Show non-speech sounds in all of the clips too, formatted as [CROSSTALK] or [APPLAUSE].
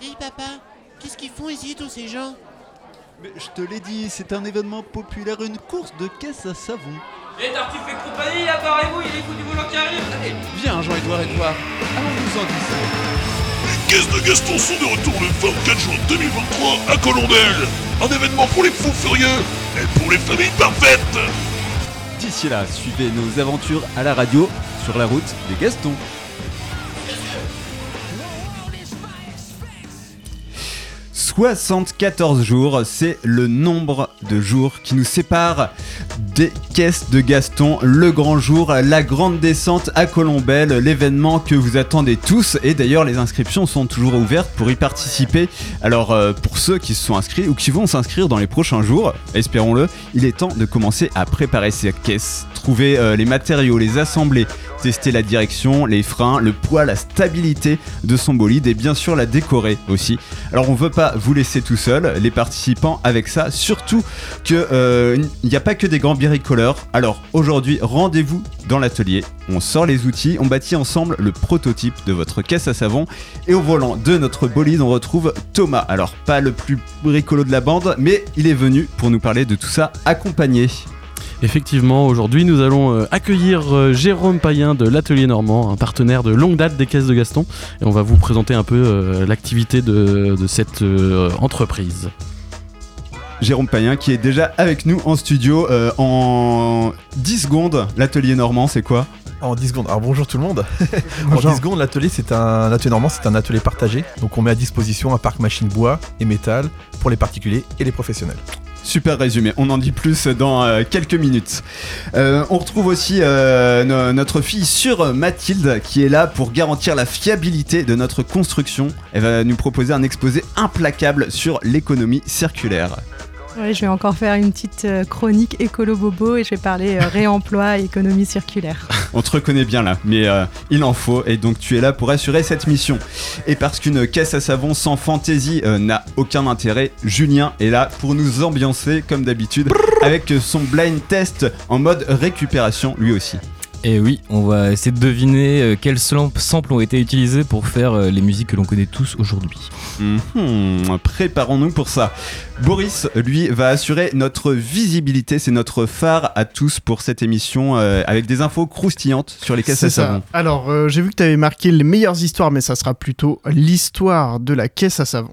Dis papa, qu'est-ce qu'ils font ici tous ces gens? Mais je te l'ai dit, c'est un événement populaire, une course de caisse à savon. Et Tartuffe et compagnie, apparez-vous, il est fou du volant qui arrive Allez Viens Jean-Edouard Edouard, allons-nous en discuter. Les caisses de Gaston sont de retour le 24 juin 2023 à Colombelle. Un événement pour les fous furieux et pour les familles parfaites. D'ici là, suivez nos aventures à la radio sur la route des Gastons. « 74 jours, c'est le nombre de jours qui nous séparent des caisses de Gaston, le grand jour, la grande descente à Colombelle, l'événement que vous attendez tous. Et d'ailleurs, les inscriptions sont toujours ouvertes pour y participer. Alors, euh, pour ceux qui se sont inscrits ou qui vont s'inscrire dans les prochains jours, espérons-le, il est temps de commencer à préparer ces caisses, trouver euh, les matériaux, les assembler, tester la direction, les freins, le poids, la stabilité de son bolide et bien sûr la décorer aussi. Alors, on veut pas vous laisser tout seul, les participants, avec ça. Surtout que euh, il n'y a pas que des grands bricoleurs. Alors aujourd'hui, rendez-vous dans l'atelier. On sort les outils, on bâtit ensemble le prototype de votre caisse à savon. Et au volant de notre bolide, on retrouve Thomas. Alors pas le plus bricolo de la bande, mais il est venu pour nous parler de tout ça accompagné. Effectivement, aujourd'hui nous allons euh, accueillir euh, Jérôme Payen de l'Atelier Normand, un partenaire de longue date des caisses de Gaston, et on va vous présenter un peu euh, l'activité de, de cette entreprise. Jérôme Payen qui est déjà avec nous en studio euh, en 10 secondes. L'atelier normand, c'est quoi? En 10 secondes. Alors bonjour tout le monde. [LAUGHS] en 10 secondes, l'atelier c'est un atelier normand, c'est un atelier partagé. Donc on met à disposition un parc machine bois et métal pour les particuliers et les professionnels. Super résumé, on en dit plus dans euh, quelques minutes. Euh, on retrouve aussi euh, no- notre fille sûre Mathilde qui est là pour garantir la fiabilité de notre construction. Elle va nous proposer un exposé implacable sur l'économie circulaire. Ouais, je vais encore faire une petite euh, chronique écolo bobo et je vais parler euh, réemploi et économie circulaire. [LAUGHS] On te reconnaît bien là, mais euh, il en faut et donc tu es là pour assurer cette mission. Et parce qu'une caisse à savon sans fantaisie euh, n'a aucun intérêt, Julien est là pour nous ambiancer comme d'habitude avec son blind test en mode récupération lui aussi. Et oui, on va essayer de deviner euh, quels samples ont été utilisés pour faire euh, les musiques que l'on connaît tous aujourd'hui. Mhm, Préparons-nous pour ça. Boris, lui, va assurer notre visibilité. C'est notre phare à tous pour cette émission euh, avec des infos croustillantes sur les caisses à savon. Alors, euh, j'ai vu que tu avais marqué les meilleures histoires, mais ça sera plutôt l'histoire de la caisse à savon.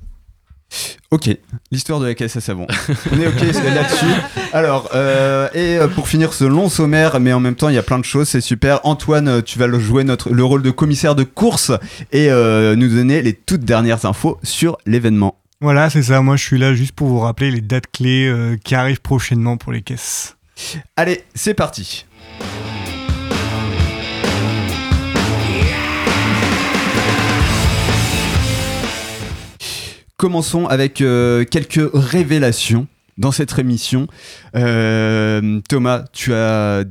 Ok, l'histoire de la caisse à savon. On est ok là-dessus. Alors, euh, et euh, pour finir ce long sommaire, mais en même temps il y a plein de choses, c'est super. Antoine, euh, tu vas jouer notre, le rôle de commissaire de course et euh, nous donner les toutes dernières infos sur l'événement. Voilà, c'est ça. Moi, je suis là juste pour vous rappeler les dates clés euh, qui arrivent prochainement pour les caisses. Allez, c'est parti. Commençons avec euh, quelques révélations dans cette émission. Euh, Thomas, tu as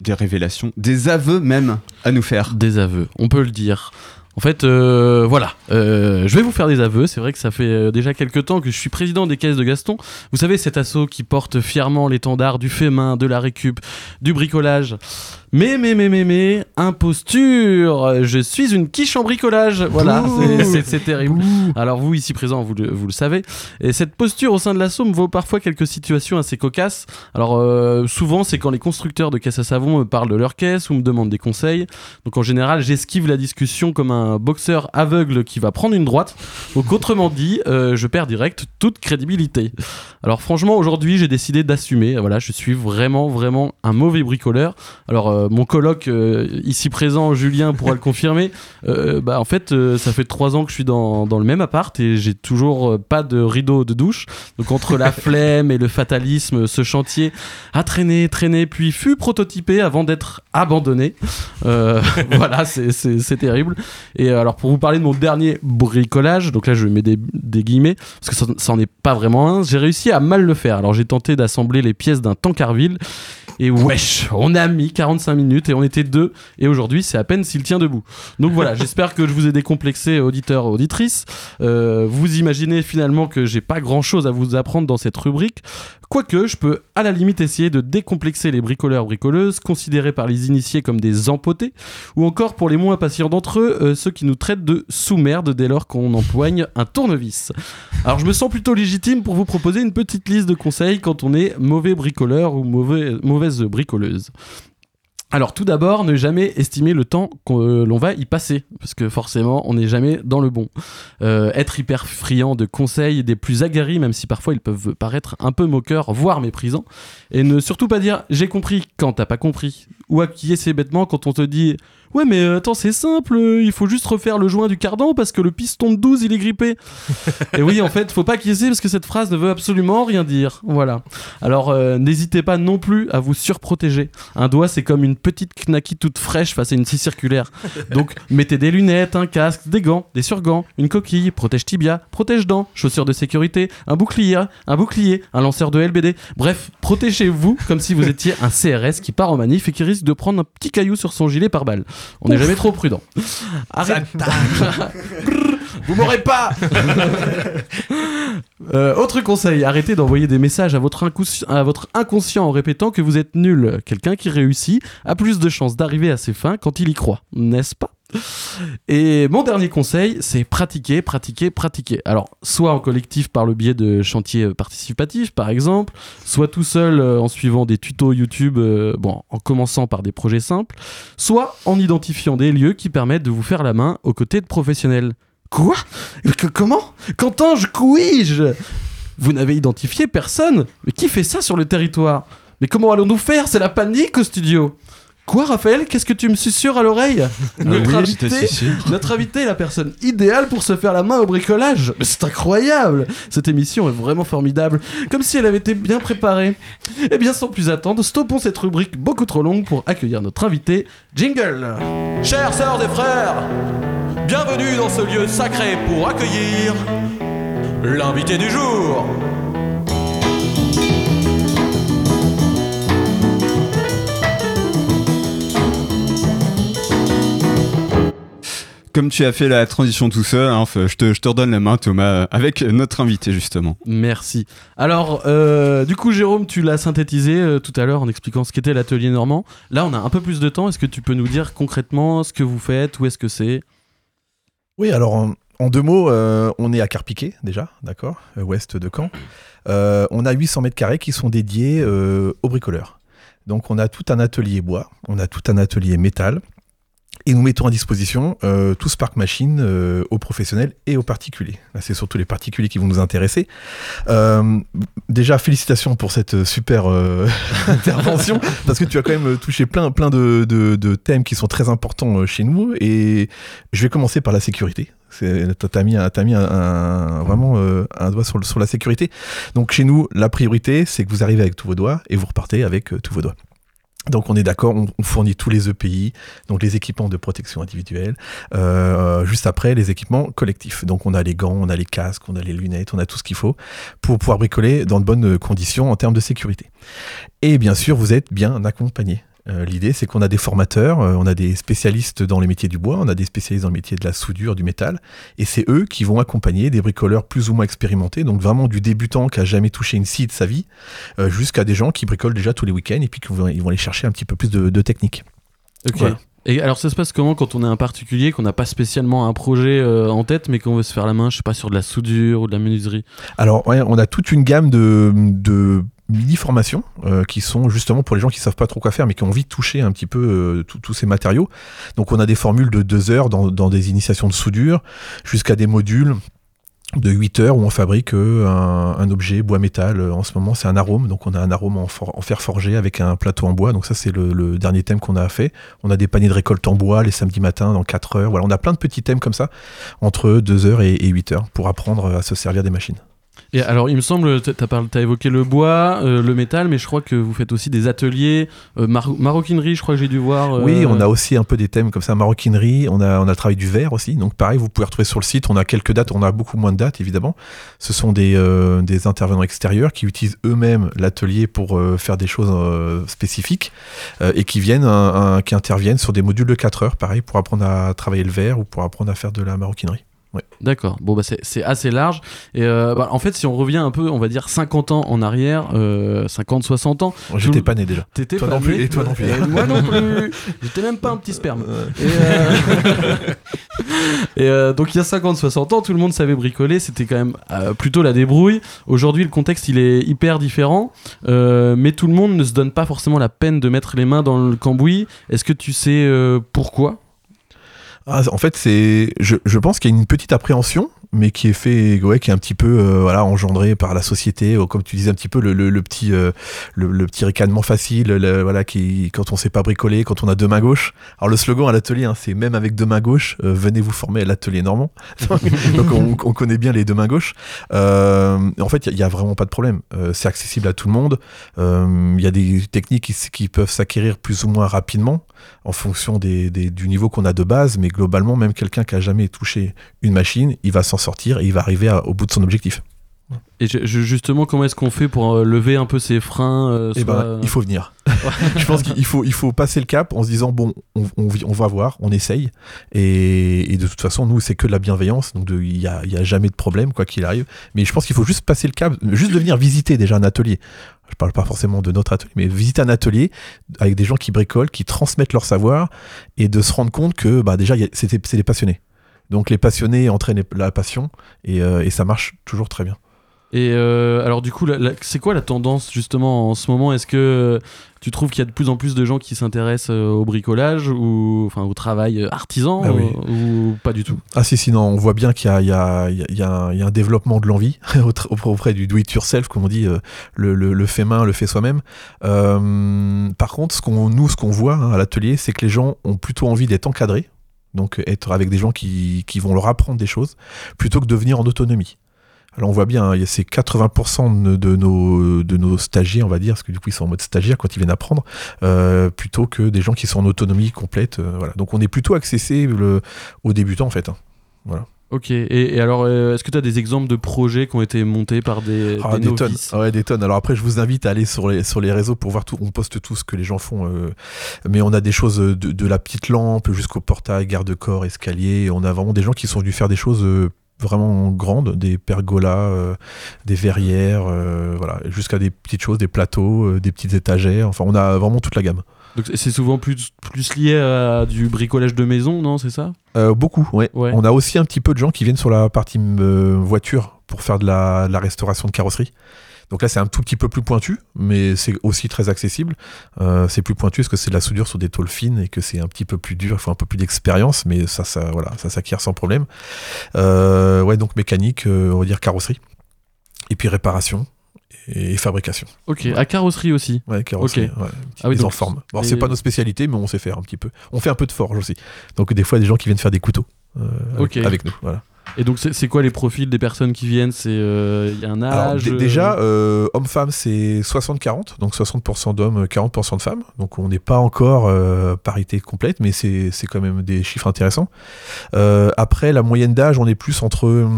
des révélations, des aveux même à nous faire. Des aveux, on peut le dire. En fait, euh, voilà, Euh, je vais vous faire des aveux. C'est vrai que ça fait déjà quelques temps que je suis président des caisses de Gaston. Vous savez, cet assaut qui porte fièrement l'étendard du fait main, de la récup, du bricolage. Mais, mais, mais, mais, mais, imposture Je suis une quiche en bricolage Voilà, c'est- terrible. Alors vous, ici présents, vous le, vous le savez. Et cette posture au sein de l'assaut me vaut parfois quelques situations assez cocasses. Alors euh, souvent, c'est quand les constructeurs de caisses à savon me parlent de leur caisse ou me demandent des conseils. Donc en général, j'esquive la discussion comme un boxeur aveugle qui va prendre une droite. Donc autrement dit, euh, je perds direct toute crédibilité. Alors franchement, aujourd'hui, j'ai décidé d'assumer. Voilà, je suis vraiment, vraiment un mauvais bricoleur. Alors euh, mon coloc euh, ici présent, Julien, pourra le confirmer. Euh, bah en fait, euh, ça fait trois ans que je suis dans, dans le même appart et j'ai toujours euh, pas de rideau de douche. Donc entre la [LAUGHS] flemme et le fatalisme, ce chantier a traîné, traîné, puis fut prototypé avant d'être abandonné. Euh, [LAUGHS] voilà, c'est- terrible. Et euh, alors pour vous parler de mon dernier bricolage, donc là je mets des, des guillemets parce que ça, ça en est pas vraiment un. J'ai réussi à mal le faire. Alors j'ai tenté d'assembler les pièces d'un tankerville. Et wesh, on a mis 45 minutes et on était deux. Et aujourd'hui, c'est à peine s'il tient debout. Donc voilà, [LAUGHS] j'espère que je vous ai décomplexé, auditeurs, auditrices. Euh, vous imaginez finalement que j'ai pas grand chose à vous apprendre dans cette rubrique. Quoique, je peux à la limite essayer de décomplexer les bricoleurs bricoleuses, considérés par les initiés comme des empotés, ou encore pour les moins patients d'entre eux, euh, ceux qui nous traitent de sous-merde dès lors qu'on empoigne un tournevis. Alors je me sens plutôt légitime pour vous proposer une petite liste de conseils quand on est mauvais bricoleur ou mauvais, mauvaise bricoleuse. Alors tout d'abord, ne jamais estimer le temps que l'on va y passer, parce que forcément, on n'est jamais dans le bon. Euh, être hyper friand de conseils des plus aguerris, même si parfois ils peuvent paraître un peu moqueurs, voire méprisants, et ne surtout pas dire j'ai compris quand t'as pas compris, ou acquiescer bêtement quand on te dit ouais mais euh, attends c'est simple, euh, il faut juste refaire le joint du cardan parce que le piston de 12 il est grippé. et oui en fait, faut pas acquiescer parce que cette phrase ne veut absolument rien dire. Voilà. Alors euh, n'hésitez pas non plus à vous surprotéger. Un doigt c'est comme une petite knacky toute fraîche face à une scie circulaire. Donc mettez des lunettes, un casque, des gants, des surgants, une coquille, protège tibia, protège dents, chaussures de sécurité, un bouclier, un bouclier, un lanceur de LBD. Bref, protégez-vous comme si vous étiez un CRS qui part en manif et qui risque de prendre un petit caillou sur son gilet par balle. On n'est jamais trop prudent. Arrête. [LAUGHS] Vous m'aurez pas [LAUGHS] Euh, Autre conseil, arrêtez d'envoyer des messages à votre, incous- à votre inconscient en répétant que vous êtes nul. Quelqu'un qui réussit a plus de chances d'arriver à ses fins quand il y croit, n'est-ce pas? Et mon dernier conseil, c'est pratiquer, pratiquer, pratiquer. Alors, soit en collectif par le biais de chantiers euh, participatifs, par exemple, soit tout seul euh, en suivant des tutos YouTube, euh, en commençant par des projets simples, soit en identifiant des lieux qui permettent de vous faire la main aux côtés de professionnels. Quoi? Comment? Qu'entends-je couis-je Vous n'avez identifié personne? Mais qui fait ça sur le territoire? Mais comment allons-nous faire? C'est la panique au studio Quoi, Raphaël? Qu'est-ce que tu me susurres à l'oreille? Notre, oui, je te invité, notre invité est la personne idéale pour se faire la main au bricolage. Mais c'est incroyable! Cette émission est vraiment formidable, comme si elle avait été bien préparée. Eh bien, sans plus attendre, stoppons cette rubrique beaucoup trop longue pour accueillir notre invité, Jingle! Chères sœurs et frères, bienvenue dans ce lieu sacré pour accueillir l'invité du jour. Comme tu as fait la transition tout seul, hein, je, te, je te redonne la main Thomas, avec notre invité justement. Merci. Alors, euh, du coup, Jérôme, tu l'as synthétisé euh, tout à l'heure en expliquant ce qu'était l'atelier normand. Là, on a un peu plus de temps. Est-ce que tu peux nous dire concrètement ce que vous faites, où est-ce que c'est? Oui, alors en, en deux mots, euh, on est à Carpiquet déjà, d'accord, euh, ouest de Caen. Euh, on a 800 mètres carrés qui sont dédiés euh, aux bricoleurs. Donc on a tout un atelier bois, on a tout un atelier métal. Et nous mettons à disposition euh, tout Spark Machine euh, aux professionnels et aux particuliers. C'est surtout les particuliers qui vont nous intéresser. Euh, déjà, félicitations pour cette super euh, [LAUGHS] intervention, parce que tu as quand même touché plein, plein de, de- de thèmes qui sont très importants euh, chez nous. Et je vais commencer par la sécurité. T'as mis, t'as mis un- vraiment euh, un doigt sur, sur la sécurité. Donc chez nous, la priorité, c'est que vous arrivez avec tous vos doigts et vous repartez avec tous vos doigts. Donc on est d'accord, on, fournit tous les EPI, donc les équipements de protection individuelle, euh, juste après les équipements collectifs. Donc on a les gants, on a les casques, on a les lunettes, on a tout ce qu'il faut pour pouvoir bricoler dans de bonnes conditions en termes de sécurité. Et bien sûr, vous êtes bien accompagné. Euh, L'idée, c'est qu'on a des formateurs, euh, on a des spécialistes dans les métiers du bois, on a des spécialistes dans le métier de la soudure, du métal, et c'est eux qui vont accompagner des bricoleurs plus ou moins expérimentés, donc vraiment du débutant qui a jamais touché une scie de sa vie, euh, jusqu'à des gens qui bricolent déjà tous les week-ends et puis qui vont, ils vont aller chercher un petit peu plus de, de technique. Ok. Voilà. Et alors, ça se passe comment quand on est un particulier, qu'on n'a pas spécialement un projet euh, en tête, mais qu'on veut se faire la main, je sais pas, sur de la soudure ou de la menuiserie? Alors, ouais, on a toute une gamme de, de mini-formations euh, qui sont justement pour les gens qui savent pas trop quoi faire mais qui ont envie de toucher un petit peu euh, tous ces matériaux. Donc, on a des formules de deux heures dans, dans des initiations de soudure jusqu'à des modules de 8 heures où on fabrique euh, un, un objet bois-métal. Euh, En ce moment, c'est un arôme. Donc, on a un arôme en fer forgé avec un plateau en bois. Donc, ça, c'est le, le dernier thème qu'on a fait. On a des paniers de récolte en bois les samedis matins dans 4 heures. Voilà, on a plein de petits thèmes comme ça entre 2 heures et, et 8 heures pour apprendre à se servir des machines. Et alors, il me semble, tu as, évoqué le bois, euh, le métal, mais je crois que vous faites aussi des ateliers, euh, mar- maroquinerie, je crois que j'ai dû voir. euh, Oui, on a aussi un peu des thèmes comme ça, maroquinerie, on a, on a le travail du verre aussi, donc pareil, vous pouvez retrouver sur le site, on a quelques dates, on a beaucoup moins de dates évidemment. Ce sont des, euh, des intervenants extérieurs qui utilisent eux-mêmes l'atelier pour euh, faire des choses euh, spécifiques euh, et qui viennent, un- un- qui interviennent sur des modules de 4 heures, pareil, pour apprendre à travailler le verre ou pour apprendre à faire de la maroquinerie. Ouais. D'accord. Bon, bah, c'est assez large. Et euh, bah, en fait, si on revient un peu, on va dire 50 ans en arrière, euh, 50, 60 ans. Moi, J'étais pas né déjà. T'étais pas non plus, né. et toi non plus. Et moi non [LAUGHS] plus. J'étais même pas un petit sperme. Et, euh, [LAUGHS] et, euh, donc il y a 50, 60 ans, tout le monde savait bricoler. C'était quand même euh, plutôt la débrouille. Aujourd'hui, le contexte il est hyper différent. Euh, mais tout le monde ne se donne pas forcément la peine de mettre les mains dans le cambouis. Est-ce que tu sais euh, pourquoi? Ah, en fait, c'est, je, je pense qu'il y a une petite appréhension, mais qui est fait, ouais, qui est un petit peu, euh, voilà, engendré par la société, comme tu disais un petit peu le, le, petit, euh, le, petit ricanement facile, le- voilà, qui, quand on sait pas bricoler, quand on a deux mains gauches. Alors le slogan à l'atelier, hein, c'est même avec deux mains gauches, euh, venez vous former à l'atelier normand. [LAUGHS] Donc on, on connaît bien les deux mains gauches. En fait, il y, a vraiment pas de problème. C'est accessible à tout le monde. Il y a des techniques qui, peuvent s'acquérir plus ou moins rapidement en fonction des- du niveau qu'on a de base, mais globalement, même quelqu'un qui a jamais touché une machine, il va s'en sortir et il va arriver à- au bout de son objectif. Et justement, comment est-ce qu'on fait pour euh, lever un peu ces freins euh, Eh ben, il faut venir. [LAUGHS] je pense qu'il faut, il faut passer le cap en se disant bon, on, on vi- on va voir, on essaye. Et, et de toute façon, nous, c'est que de la bienveillance, donc il n'y a, il y a jamais de problème, quoi qu'il arrive. Mais je pense qu'il faut juste passer le cap, juste de venir visiter déjà un atelier. Je parle pas forcément de notre atelier, mais visiter un atelier avec des gens qui bricolent, qui transmettent leur savoir, et de se rendre compte que bah, déjà, c'est des passionnés. Donc les passionnés entraînent la passion, et, euh, et ça marche toujours très bien. Et euh, alors du coup, c'est quoi la tendance justement en ce moment? Est-ce que tu trouves qu'il y a de plus en plus de gens qui s'intéressent euh, au bricolage ou enfin au travail artisan Ah oui. ou pas du tout? Ah si, sinon on voit bien qu'il y a, y, y y un- développement de l'envie [LAUGHS] auprès- du do-it-yourself, comme on dit, le, le- le fait main, le fait soi-même. Euh, par contre, ce qu'on, nous, ce qu'on voit hein, à l'atelier, c'est que les gens ont plutôt envie d'être encadrés, donc être avec des gens qui, vont leur apprendre des choses, plutôt que de venir en autonomie. Alors on voit bien, hein, il y a ces 80% de, nos, stagiaires, on va dire, parce que du coup ils sont en mode stagiaire quand ils viennent apprendre, euh, plutôt que des gens qui sont en autonomie complète. euh. Donc on est plutôt accessible aux débutants en fait. hein. Voilà. Ok. Et, et alors, euh, est-ce que tu as des exemples de projets qui ont été montés par des, Ah, des des tonnes. ouais, des tonnes. Alors après, je vous invite à aller sur les, sur les réseaux pour voir tout. On poste tout ce que les gens font. euh, mais on a des choses de, de la petite lampe jusqu'au portail, garde-corps, escalier. On a vraiment des gens qui sont venus faire des choses euh, vraiment grandes, des pergolas, euh, des verrières, euh, voilà, jusqu'à des petites choses, des plateaux, euh, des petites étagères. Enfin, on a vraiment toute la gamme. Donc c'est souvent plus, plus lié à du bricolage de maison, non C'est ça? Euh, beaucoup, ouais. Ouais. On a aussi un petit peu de gens qui viennent sur la partie euh, voiture pour faire de la, de la restauration de carrosserie. Donc là, c'est un tout petit peu plus pointu, mais c'est aussi très accessible. Euh, c'est plus pointu parce que c'est de la soudure sur des tôles fines et que c'est un petit peu plus dur. Il faut un peu plus d'expérience, mais ça, ça, voilà, ça s'acquiert sans problème. Euh, ouais, donc mécanique, euh, on va dire carrosserie, et puis réparation et fabrication. Ok. À carrosserie aussi. Ouais, carrosserie, Ok. ouais, Ah oui, mise donc- en forme. Bon, et- c'est pas nos spécialités, mais on sait faire un petit peu. On fait un peu de forge aussi. Donc des fois, des gens qui viennent faire des couteaux euh, avec, nous. Voilà. Et donc c'est c'est quoi les profils des personnes qui viennent? C'est euh, il y a un Alors, âge euh, déjà, euh, homme-femme, c'est 60-40, donc 60% d'hommes, 40% de femmes. Donc on n'est pas encore euh, parité complète, mais c'est c'est quand même des chiffres intéressants. Euh, après, la moyenne d'âge, on est plus entre...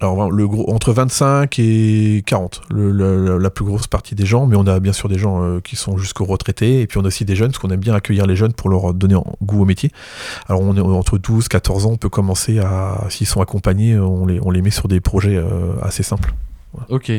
Alors, le gros, entre 25 et 40, le- le- la plus grosse partie des gens, mais on a bien sûr des gens euh, qui sont jusqu'aux retraités, et puis on a aussi des jeunes, parce qu'on aime bien accueillir les jeunes pour leur donner en- goût au métier. Alors on est entre 12 14 ans, on peut commencer à, s'ils sont accompagnés, on les, on les met sur des projets euh, assez simples. Ok.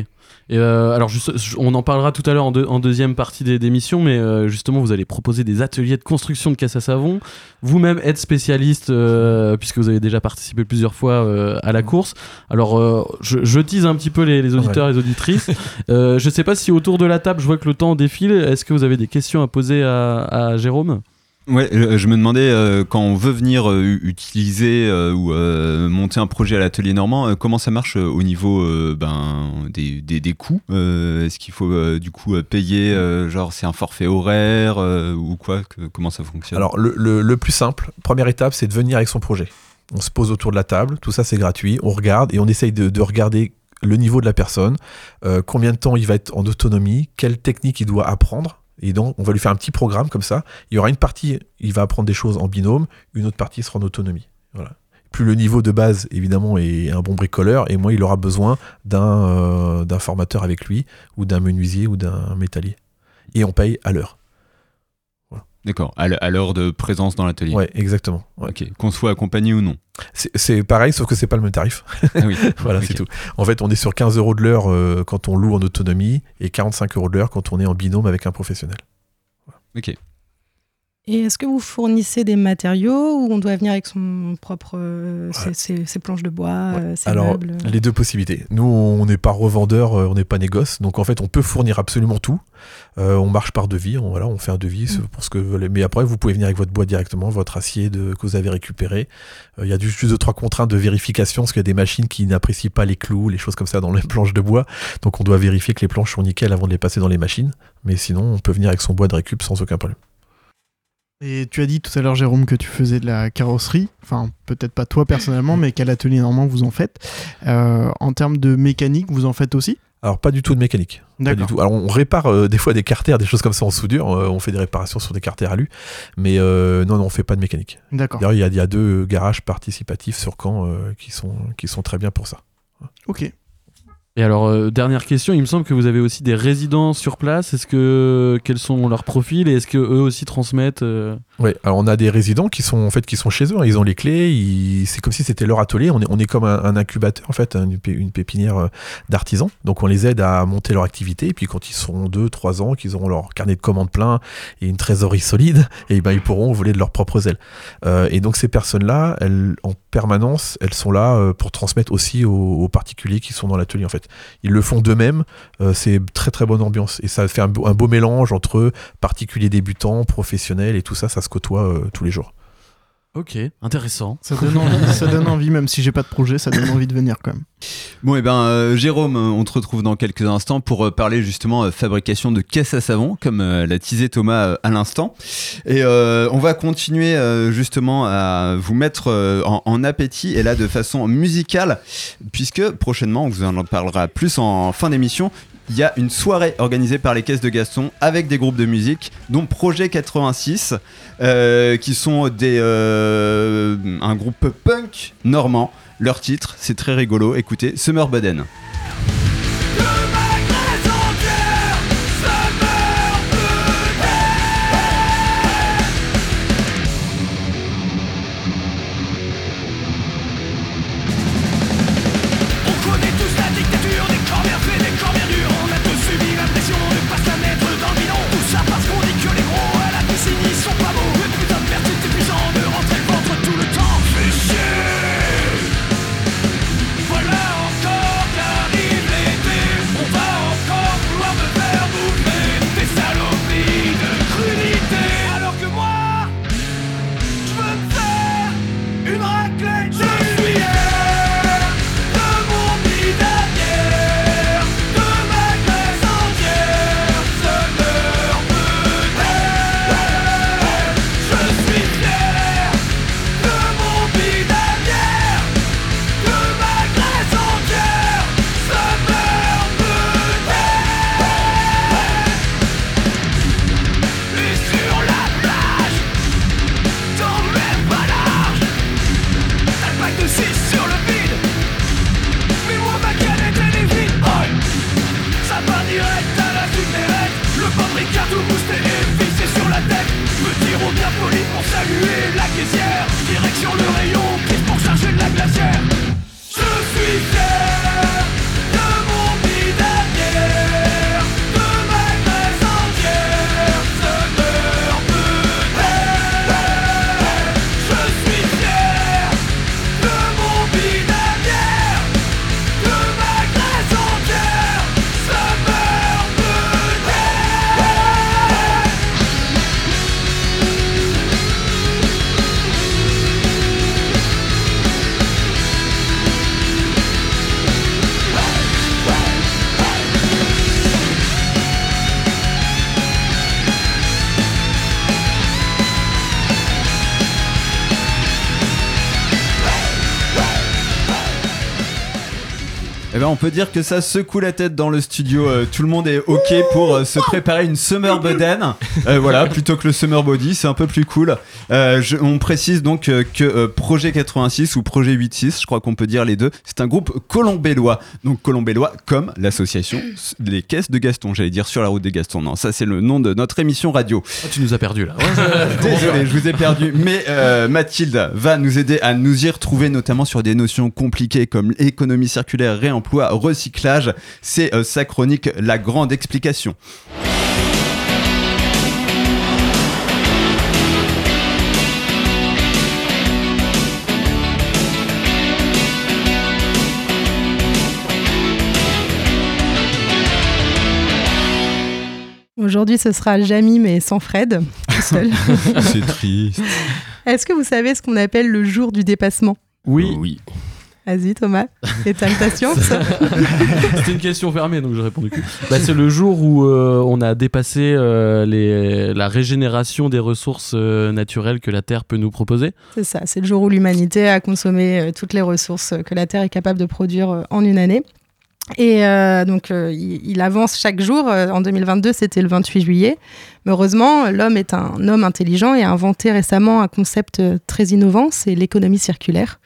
Et euh, alors, juste, on en parlera tout à l'heure en, deux- en deuxième partie des d'émission, mais euh, justement, vous allez proposer des ateliers de construction de caisse à savon. Vous-même êtes spécialiste, euh, puisque vous avez déjà participé plusieurs fois euh, à la course. Alors, euh, je, je tease un petit peu les, les auditeurs et les auditrices. [LAUGHS] Euh, je sais pas si autour de la table, je vois que le temps défile. Est-ce que vous avez des questions à poser à, à Jérôme? Ouais, euh, je me demandais euh, quand on veut venir euh, utiliser ou monter un projet à l'atelier normand, comment ça marche au niveau ben, des, des, des coûts Est-ce qu'il faut du coup payer, genre c'est un forfait horaire ou quoi Comment ça fonctionne? Alors le, le- plus simple, première étape, c'est de venir avec son projet. On se pose autour de la table, tout ça c'est gratuit, on regarde et on essaye de, de regarder le niveau de la personne, combien de temps il va être en autonomie, quelle technique il doit apprendre. Et donc, on va lui faire un petit programme comme ça. Il y aura une partie, il va apprendre des choses en binôme, une autre partie sera en autonomie. Voilà. Plus le niveau de base, évidemment, est un bon bricoleur, et moins il aura besoin d'un euh, d'un formateur avec lui, ou d'un menuisier, ou d'un métallier. Et on paye à l'heure. D'accord, à l'heure de présence dans l'atelier. Ouais, exactement. ouais. Ok, qu'on soit accompagné ou non. C'est- pareil, sauf que c'est pas le même tarif. Ah oui. [LAUGHS] voilà, c'est tout. En fait, on est sur 15 euros de l'heure euh, quand on loue en autonomie et 45 euros de l'heure quand on est en binôme avec un professionnel. Ok. Et est-ce que vous fournissez des matériaux ou on doit venir avec son propre euh, ses, ses- ses planches de bois, euh, ses Alors, meubles les deux possibilités. Nous, on n'est pas revendeur, euh, on n'est pas négoce. Donc, en fait, on peut fournir absolument tout. Euh, on marche par devis. On, voilà, on fait un devis c'est pour ce que vous voulez. Mais après, vous pouvez venir avec votre bois directement, votre acier de, que vous avez récupéré. Euh, Il y a juste deux, trois contraintes de vérification parce qu'il y a des machines qui n'apprécient pas les clous, les choses comme ça dans les [LAUGHS] planches de bois. Donc, on doit vérifier que les planches sont nickel avant de les passer dans les machines. Mais sinon, on peut venir avec son bois de récup sans aucun problème. Et tu as dit tout à l'heure, Jérôme, que tu faisais de la carrosserie. Enfin, peut-être pas toi personnellement, mais quel atelier normand vous en faites. Euh, en termes de mécanique, vous en faites aussi? Alors, pas du tout de mécanique. Pas du tout. Alors, on répare euh, des fois des carters, des choses comme ça en soudure. euh, on fait des réparations sur des carters alu. Mais euh, non, non, on fait pas de mécanique. D'accord. D'ailleurs, il y, a- il y a deux garages participatifs sur Caen qui, sont, qui sont très bien pour ça. Ok. Et alors, euh, dernière question, il me semble que vous avez aussi des résidents sur place. Est-ce que quels sont leurs profils et est-ce que eux aussi transmettent euh, Oui, alors on a des résidents qui sont en fait qui sont chez eux, hein. ils ont les clés, c'est comme si c'était leur atelier. On est, on est comme un, incubateur en fait, un- une, pé- une pépinière euh, d'artisans. Donc on les aide à monter leur activité. Et puis quand ils seront 2 trois ans, qu'ils auront leur carnet de commandes plein et une trésorerie solide, [LAUGHS] et ben ils pourront voler de leurs propres ailes. Euh, et donc ces personnes-là, elles en permanence, elles sont là euh, pour transmettre aussi aux, particuliers qui sont dans l'atelier en fait. Ils le font d'eux-mêmes. c'est très très bonne ambiance et ça fait un beau, mélange entre particuliers débutants, professionnels et tout ça, ça côtoie euh, tous les jours. Ok, intéressant. Ça donne envie, ça donne [LAUGHS] envie, même si j'ai pas de projet, ça donne envie de venir quand même. Bon, et ben, euh, Jérôme, euh, on te retrouve dans quelques instants pour euh, parler justement euh, fabrication de caisses à savon, comme euh, l'a teasé Thomas euh, à l'instant. Et euh, on va continuer euh, justement à vous mettre euh, en, en appétit, et là de façon musicale, puisque prochainement, on vous en parlera plus en fin d'émission. Il y a une soirée organisée par les caisses de Gaston avec des groupes de musique, dont Projet 86, euh, qui sont des, euh, un groupe punk normand. Leur titre, c'est très rigolo. Écoutez, Summer Baden. pour saluer la caissière On peut dire que ça secoue la tête dans le studio. Euh, tout le monde est ok pour euh, se préparer une summer bedaine. Euh, voilà, plutôt que le summer body, c'est un peu plus cool. Euh, je- on précise donc que Projet 86 ou Projet 86, je crois qu'on peut dire les deux, c'est un groupe colombellois. Donc colombellois comme l'association Les Caisses de Gaston. J'allais dire sur la route des Gastons. Non, ça c'est le nom de notre émission radio. Ah, tu nous as perdu là. Désolé, je vous ai perdu. Mais Mathilde va nous aider à nous y retrouver, notamment sur des notions compliquées comme économie circulaire, réemploi, recyclage. C'est euh, sa chronique La Grande Explication. Aujourd'hui, ce sera Jamie, mais sans Fred, tout seul. [LAUGHS] C'est triste. Est-ce que vous savez ce qu'on appelle le jour du dépassement? Oui. Oui. Vas-y, Thomas, science. [LAUGHS] C'était une question fermée, donc je réponds du coup. Bah, c'est le jour où euh, on a dépassé euh, les, la régénération des ressources euh, naturelles que la Terre peut nous proposer. C'est ça, c'est le jour où l'humanité a consommé toutes les ressources que la Terre est capable de produire en une année. Et euh, donc, euh, il, il avance chaque jour. En 2022, c'était le 28 juillet. Mais heureusement, l'homme est un homme intelligent et a inventé récemment un concept très innovant, c'est l'économie circulaire.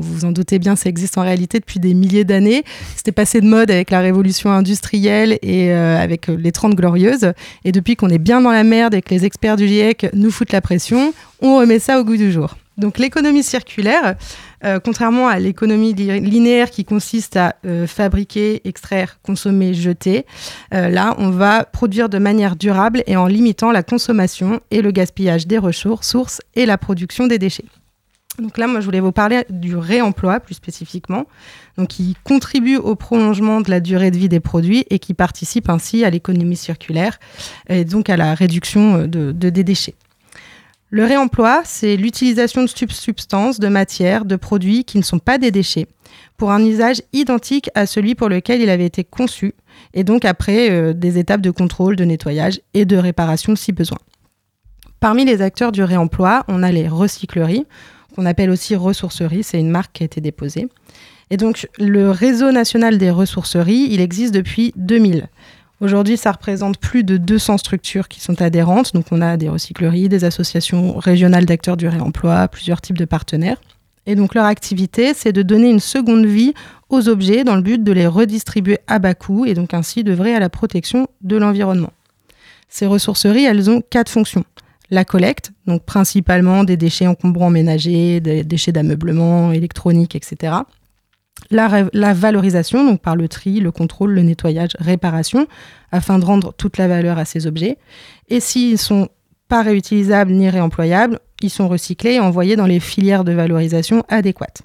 Vous vous en doutez bien, ça existe en réalité depuis des milliers d'années. C'était passé de mode avec la révolution industrielle et euh, avec euh, les 30 glorieuses. Et depuis qu'on est bien dans la merde et que les experts du GIEC nous foutent la pression, on remet ça au goût du jour. Donc l'économie circulaire, euh, contrairement à l'économie li- linéaire qui consiste à fabriquer, extraire, consommer, jeter, là on va produire de manière durable et en limitant la consommation et le gaspillage des ressources sources et la production des déchets. Donc là, moi, je voulais vous parler du réemploi plus spécifiquement, donc qui contribue au prolongement de la durée de vie des produits et qui participe ainsi à l'économie circulaire et donc à la réduction euh, de, de- des déchets. Le réemploi, c'est l'utilisation de sub- substances, de matières, de produits qui ne sont pas des déchets pour un usage identique à celui pour lequel il avait été conçu et donc après euh, des étapes de contrôle, de nettoyage et de réparation si besoin. Parmi les acteurs du réemploi, on a les recycleries, qu'on appelle aussi ressourceries, c'est une marque qui a été déposée. Et donc le réseau national des ressourceries, il existe depuis 2000. Aujourd'hui, ça représente plus de 200 structures qui sont adhérentes. Donc, on a des recycleries, des associations régionales d'acteurs du réemploi, plusieurs types de partenaires. Et donc, leur activité, c'est de donner une seconde vie aux objets dans le but de les redistribuer à bas coût et donc ainsi d'œuvrer à la protection de l'environnement. Ces ressourceries, elles ont quatre fonctions. La collecte, donc principalement des déchets encombrants ménagers, des déchets d'ameublement, électronique, etc la, valorisation, donc par le tri, le contrôle, le nettoyage, réparation, afin de rendre toute la valeur à ces objets. Et s'ils ne sont pas réutilisables ni réemployables, ils sont recyclés et envoyés dans les filières de valorisation adéquates.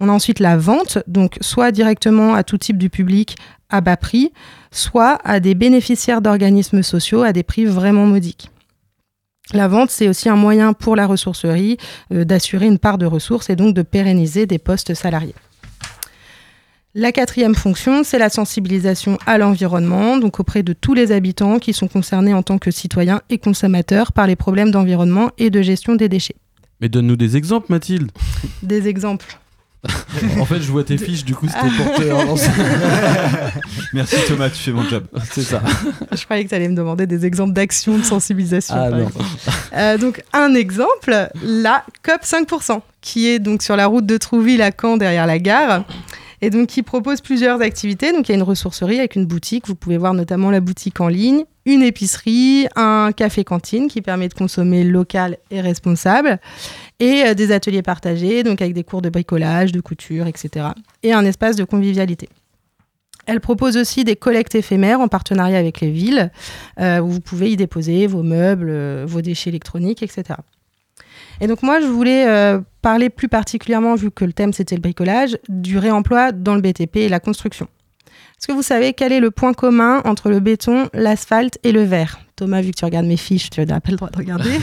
On a ensuite la vente, donc soit directement à tout type du public à bas prix, soit à des bénéficiaires d'organismes sociaux à des prix vraiment modiques. La vente, c'est aussi un moyen pour la ressourcerie euh, d'assurer une part de ressources et donc de pérenniser des postes salariés. La quatrième fonction, c'est la sensibilisation à l'environnement, donc auprès de tous les habitants qui sont concernés en tant que citoyens et consommateurs par les problèmes d'environnement et de gestion des déchets. Mais donne-nous des exemples, Mathilde. Des exemples. [LAUGHS] en fait, je vois tes fiches, du coup, c'était pour te relancer. [LAUGHS] Merci Thomas, tu fais mon job. C'est ça. Je croyais que tu allais me demander des exemples d'actions de sensibilisation. Ah par non. Euh, donc un exemple, la COP 5%, qui est donc sur la route de Trouville à Caen derrière la gare. Et donc, qui propose plusieurs activités. Donc, il y a une ressourcerie avec une boutique. Vous pouvez voir notamment la boutique en ligne, une épicerie, un café-cantine qui permet de consommer local et responsable, et euh, des ateliers partagés, donc avec des cours de bricolage, de couture, etc. Et un espace de convivialité. Elle propose aussi des collectes éphémères en partenariat avec les villes, euh, où vous pouvez y déposer vos meubles, euh, vos déchets électroniques, etc. Et donc moi, je voulais parler plus particulièrement, vu que le thème c'était le bricolage, du réemploi dans le BTP et la construction. Est-ce que vous savez quel est le point commun entre le béton, l'asphalte et le verre? Thomas, vu que tu regardes mes fiches, tu n'as pas le droit de regarder. [LAUGHS]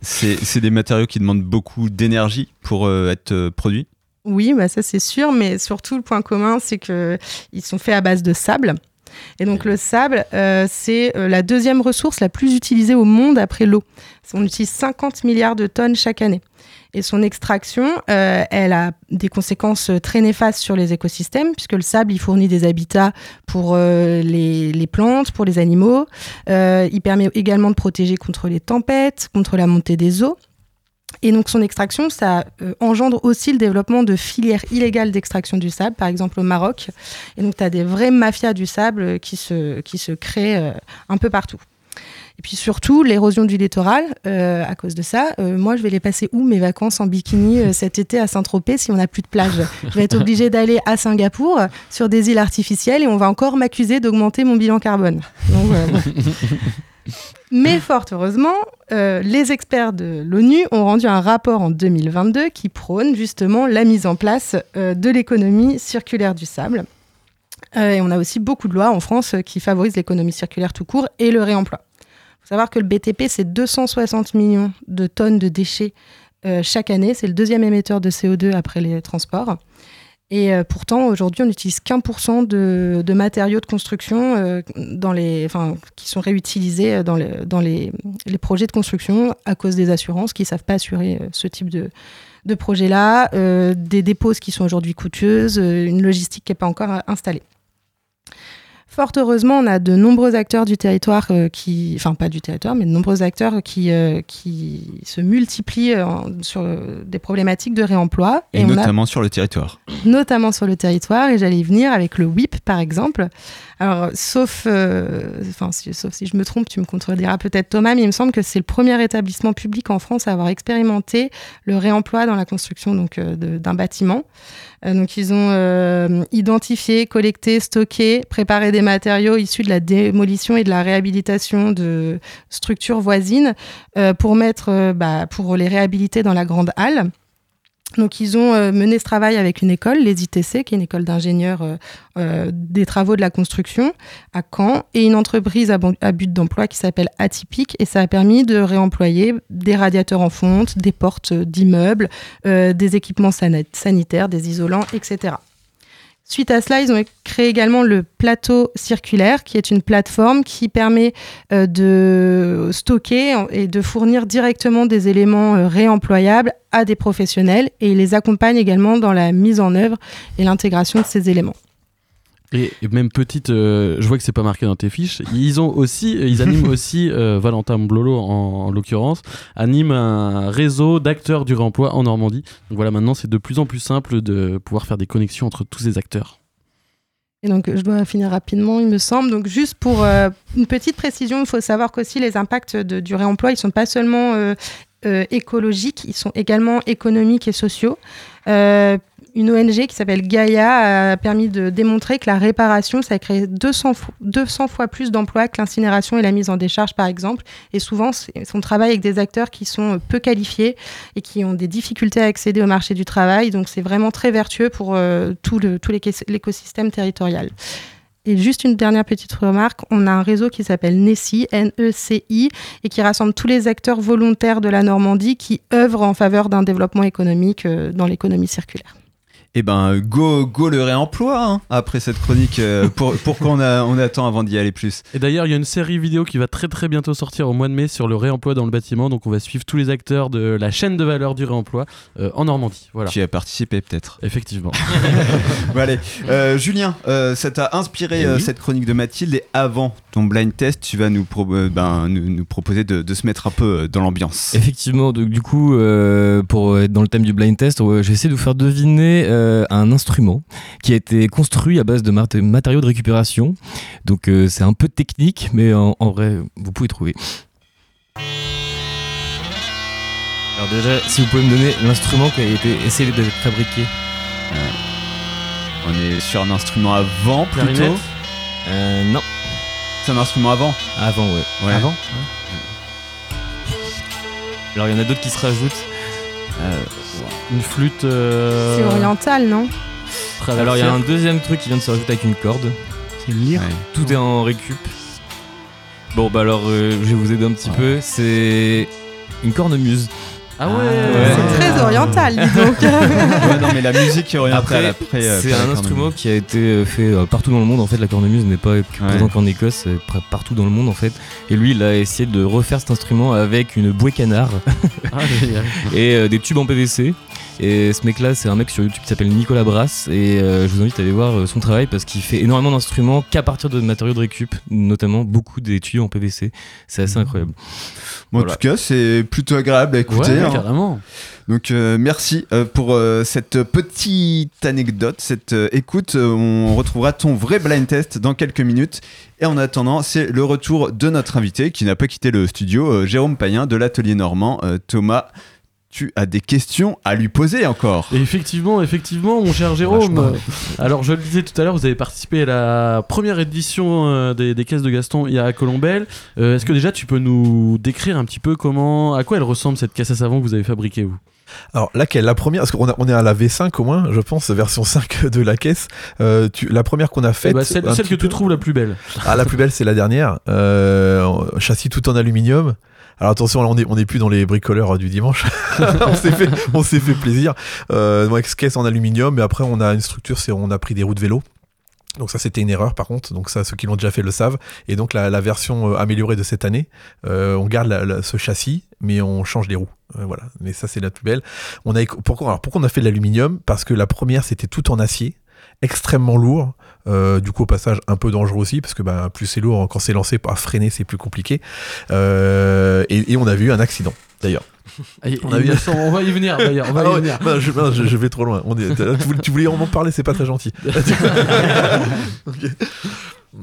C'est des matériaux qui demandent beaucoup d'énergie pour euh, être euh, produits. Oui, bah ça c'est sûr, mais surtout le point commun, c'est qu'ils sont faits à base de sable. Et donc le sable, euh, c'est la deuxième ressource la plus utilisée au monde après l'eau. On utilise 50 milliards de tonnes chaque année. Son extraction, euh, elle a des conséquences très néfastes sur les écosystèmes, puisque le sable, il fournit des habitats pour euh, les, plantes, pour les animaux. Euh, il permet également de protéger contre les tempêtes, contre la montée des eaux. Et donc son extraction, ça euh, engendre aussi le développement de filières illégales d'extraction du sable, par exemple au Maroc. Et donc tu as des vraies mafias du sable euh, qui se, qui se créent euh, un peu partout. Et puis surtout, l'érosion du littoral, euh, à cause de ça, euh, moi je vais les passer où mes vacances en bikini euh, cet été à Saint-Tropez si on n'a plus de plage Je vais être obligée d'aller à Singapour sur des îles artificielles et on va encore m'accuser d'augmenter mon bilan carbone. Donc. [LAUGHS] Mais fort heureusement, euh, les experts de l'ONU ont rendu un rapport en 2022 qui prône justement la mise en place euh, de l'économie circulaire du sable. Euh, et on a aussi beaucoup de lois en France qui favorisent l'économie circulaire tout court et le réemploi. Savoir que le BTP, c'est 260 millions de tonnes de déchets euh, chaque année. C'est le deuxième émetteur de CO2 après les transports. Et euh, pourtant, aujourd'hui, on n'utilise qu'un pour cent de, matériaux de construction euh, dans les, qui sont réutilisés dans, dans les, les projets de construction à cause des assurances qui ne savent pas assurer ce type de, de projet-là, des dépôts qui sont aujourd'hui coûteuses, une logistique qui n'est pas encore installée. Fort heureusement, on a de nombreux acteurs du territoire euh, qui, enfin pas du territoire, mais de nombreux acteurs qui, euh, qui se multiplient euh, sur des problématiques de réemploi. Et, on a- notamment sur le territoire. notamment sur le territoire, et j'allais y venir avec le WIP par exemple. Alors, sauf, enfin, si, sauf si je me trompe, tu me contrediras peut-être Thomas, mais il me semble que c'est le premier établissement public en France à avoir expérimenté le réemploi dans la construction donc, d'un bâtiment. Euh, donc, ils ont euh, identifié, collecté, stocké, préparé des matériaux issus de la démolition et de la réhabilitation de structures voisines euh, pour, mettre, bah, pour les réhabiliter dans la grande halle. Donc, ils ont euh, mené ce travail avec une école, les ITC, qui est une école d'ingénieurs euh, euh, des travaux de la construction à Caen, et une entreprise à, but d'emploi qui s'appelle Atypique. Et ça a permis de réemployer des radiateurs en fonte, des portes d'immeubles, des équipements sanitaires, des isolants, etc. Suite à cela, ils ont créé également le plateau circulaire, qui est une plateforme qui permet euh, de stocker et de fournir directement des éléments euh, réemployables à des professionnels et ils les accompagnent également dans la mise en œuvre et l'intégration de ces éléments. Et, même petite, euh, je vois que c'est pas marqué dans tes fiches. Ils ont aussi, ils animent [LAUGHS] aussi, euh, Valentin Blolo en, en l'occurrence, anime un réseau d'acteurs du réemploi en Normandie. Donc voilà, maintenant c'est de plus en plus simple de pouvoir faire des connexions entre tous ces acteurs. Et donc, je dois finir rapidement, il me semble. Donc, juste pour euh, une petite précision, il faut savoir qu'aussi les impacts de- du réemploi, ils sont pas seulement euh, euh, écologiques, ils sont également économiques et sociaux. Une ONG qui s'appelle Gaia a permis de démontrer que la réparation, ça a créé 200, fo- 200 fois plus d'emplois que l'incinération et la mise en décharge, par exemple. Et souvent, on travaille avec des acteurs qui sont euh, peu qualifiés et qui ont des difficultés à accéder au marché du travail. Donc, c'est vraiment très vertueux pour euh, tout l'écosystème territorial. Et juste une dernière petite remarque, on a un réseau qui s'appelle NECI, N-E-C-I, et qui rassemble tous les acteurs volontaires de la Normandie qui œuvrent en faveur d'un développement économique euh, dans l'économie circulaire. Eh ben, go, go le réemploi hein, après cette chronique. euh, [LAUGHS] pour, pourquoi on, a, on attend avant d'y aller plus Et d'ailleurs, il y a une série vidéo qui va très très bientôt sortir au mois de mai sur le réemploi dans le bâtiment. Donc on va suivre tous les acteurs de la chaîne de valeur du réemploi euh, en Normandie. Voilà. Tu y as participé peut-être. Effectivement. [LAUGHS] Bon, allez. Euh, Julien, euh, ça t'a inspiré Eh euh, oui. cette chronique de Mathilde et avant ton blind test, tu vas nous, pro- euh, ben, nous, nous proposer de, de se mettre un peu dans l'ambiance. Effectivement, donc du coup, euh, pour être dans le thème du blind test, essayé de vous faire deviner euh, un instrument qui a été construit à base de mat- matériaux de récupération. Donc euh, c'est un peu technique, mais en, en vrai, vous pouvez trouver. Alors déjà, si vous pouvez me donner l'instrument qui a été essayé d'être fabriqué. On est sur un instrument à vent plutôt. Euh, non, C'est un instrument à vent. avant, ouais. Ouais. Avant Alors il y en a d'autres qui se rajoutent. Une flûte. euh, C'est oriental, non traversière. Alors il y a un deuxième truc qui vient de se rajouter avec une corde. C'est une lyre. Ouais. Tout est en récup. Bon bah alors euh, je vais vous aider un petit peu. C'est une cornemuse. Ah ouais, C'est très oriental, dis donc. [LAUGHS] Ouais, non, mais la musique orientale Après, après. euh, c'est la un instrument qui a été euh, fait euh, partout dans le monde. En fait, la cornemuse n'est pas que Ouais. présente qu'en Écosse, c'est partout dans le monde en fait. Et lui, il a essayé de refaire cet instrument avec une bouée canard Ah, [LAUGHS] et euh, des tubes en PVC. Et ce mec-là, c'est un mec sur YouTube qui s'appelle Nicolas Brass. Et euh, je vous invite à aller voir euh, son travail parce qu'il fait énormément d'instruments qu'à partir de matériaux de récup, notamment beaucoup des tuyaux en PVC. C'est assez incroyable. Bon, En tout cas, c'est plutôt agréable à écouter. Ouais, hein. carrément. Donc euh, merci euh, pour euh, cette petite anecdote, cette euh, écoute. On retrouvera ton vrai blind test dans quelques minutes. Et en attendant, c'est le retour de notre invité qui n'a pas quitté le studio, euh, Jérôme Payen de l'atelier normand. Euh, Thomas, tu as des questions à lui poser encore. Et effectivement, effectivement, mon cher Jérôme. Alors, je le disais tout à l'heure, vous avez participé à la première édition euh, des, des caisses de Gaston il y a à Colombelle. Euh, Est-ce que déjà tu peux nous décrire un petit peu comment, à quoi elle ressemble cette caisse à savon que vous avez fabriquée vous? Alors laquelle? La première, parce qu'on a- on est à la V5 au moins, je pense, version 5 [LAUGHS] de la caisse. Euh, tu- la première qu'on a Eh faite. bah, Celle, que tu trouves la plus belle. Ah, la plus belle, c'est la dernière. Euh, châssis tout en aluminium. Alors attention, là, on est, on est plus dans les bricoleurs euh, du dimanche. [LAUGHS] on s'est fait, fait plaisir. Euh, donc, caisse en aluminium, mais après, on a une structure, c'est on a pris des roues de vélo. Donc ça c'était une erreur par contre, donc ça ceux qui l'ont déjà fait le savent. Et donc la, version euh, améliorée de cette année, euh, on garde ce châssis, mais on change les roues. Voilà, mais ça c'est la plus belle. On a alors pourquoi on a fait de l'aluminium? Parce que la première c'était tout en acier, extrêmement lourd. Euh, du coup au passage un peu dangereux aussi parce que bah, plus c'est lourd quand c'est lancé à freiner c'est plus compliqué Euh, et, et on a vu un accident d'ailleurs [LAUGHS] Ah, il- On a eu- va y venir d'ailleurs. On va Ah y ouais, venir. non, je, non, je- je vais trop loin. On est- tu, voulais, tu voulais en parler, c'est pas très gentil. [LAUGHS] [LAUGHS]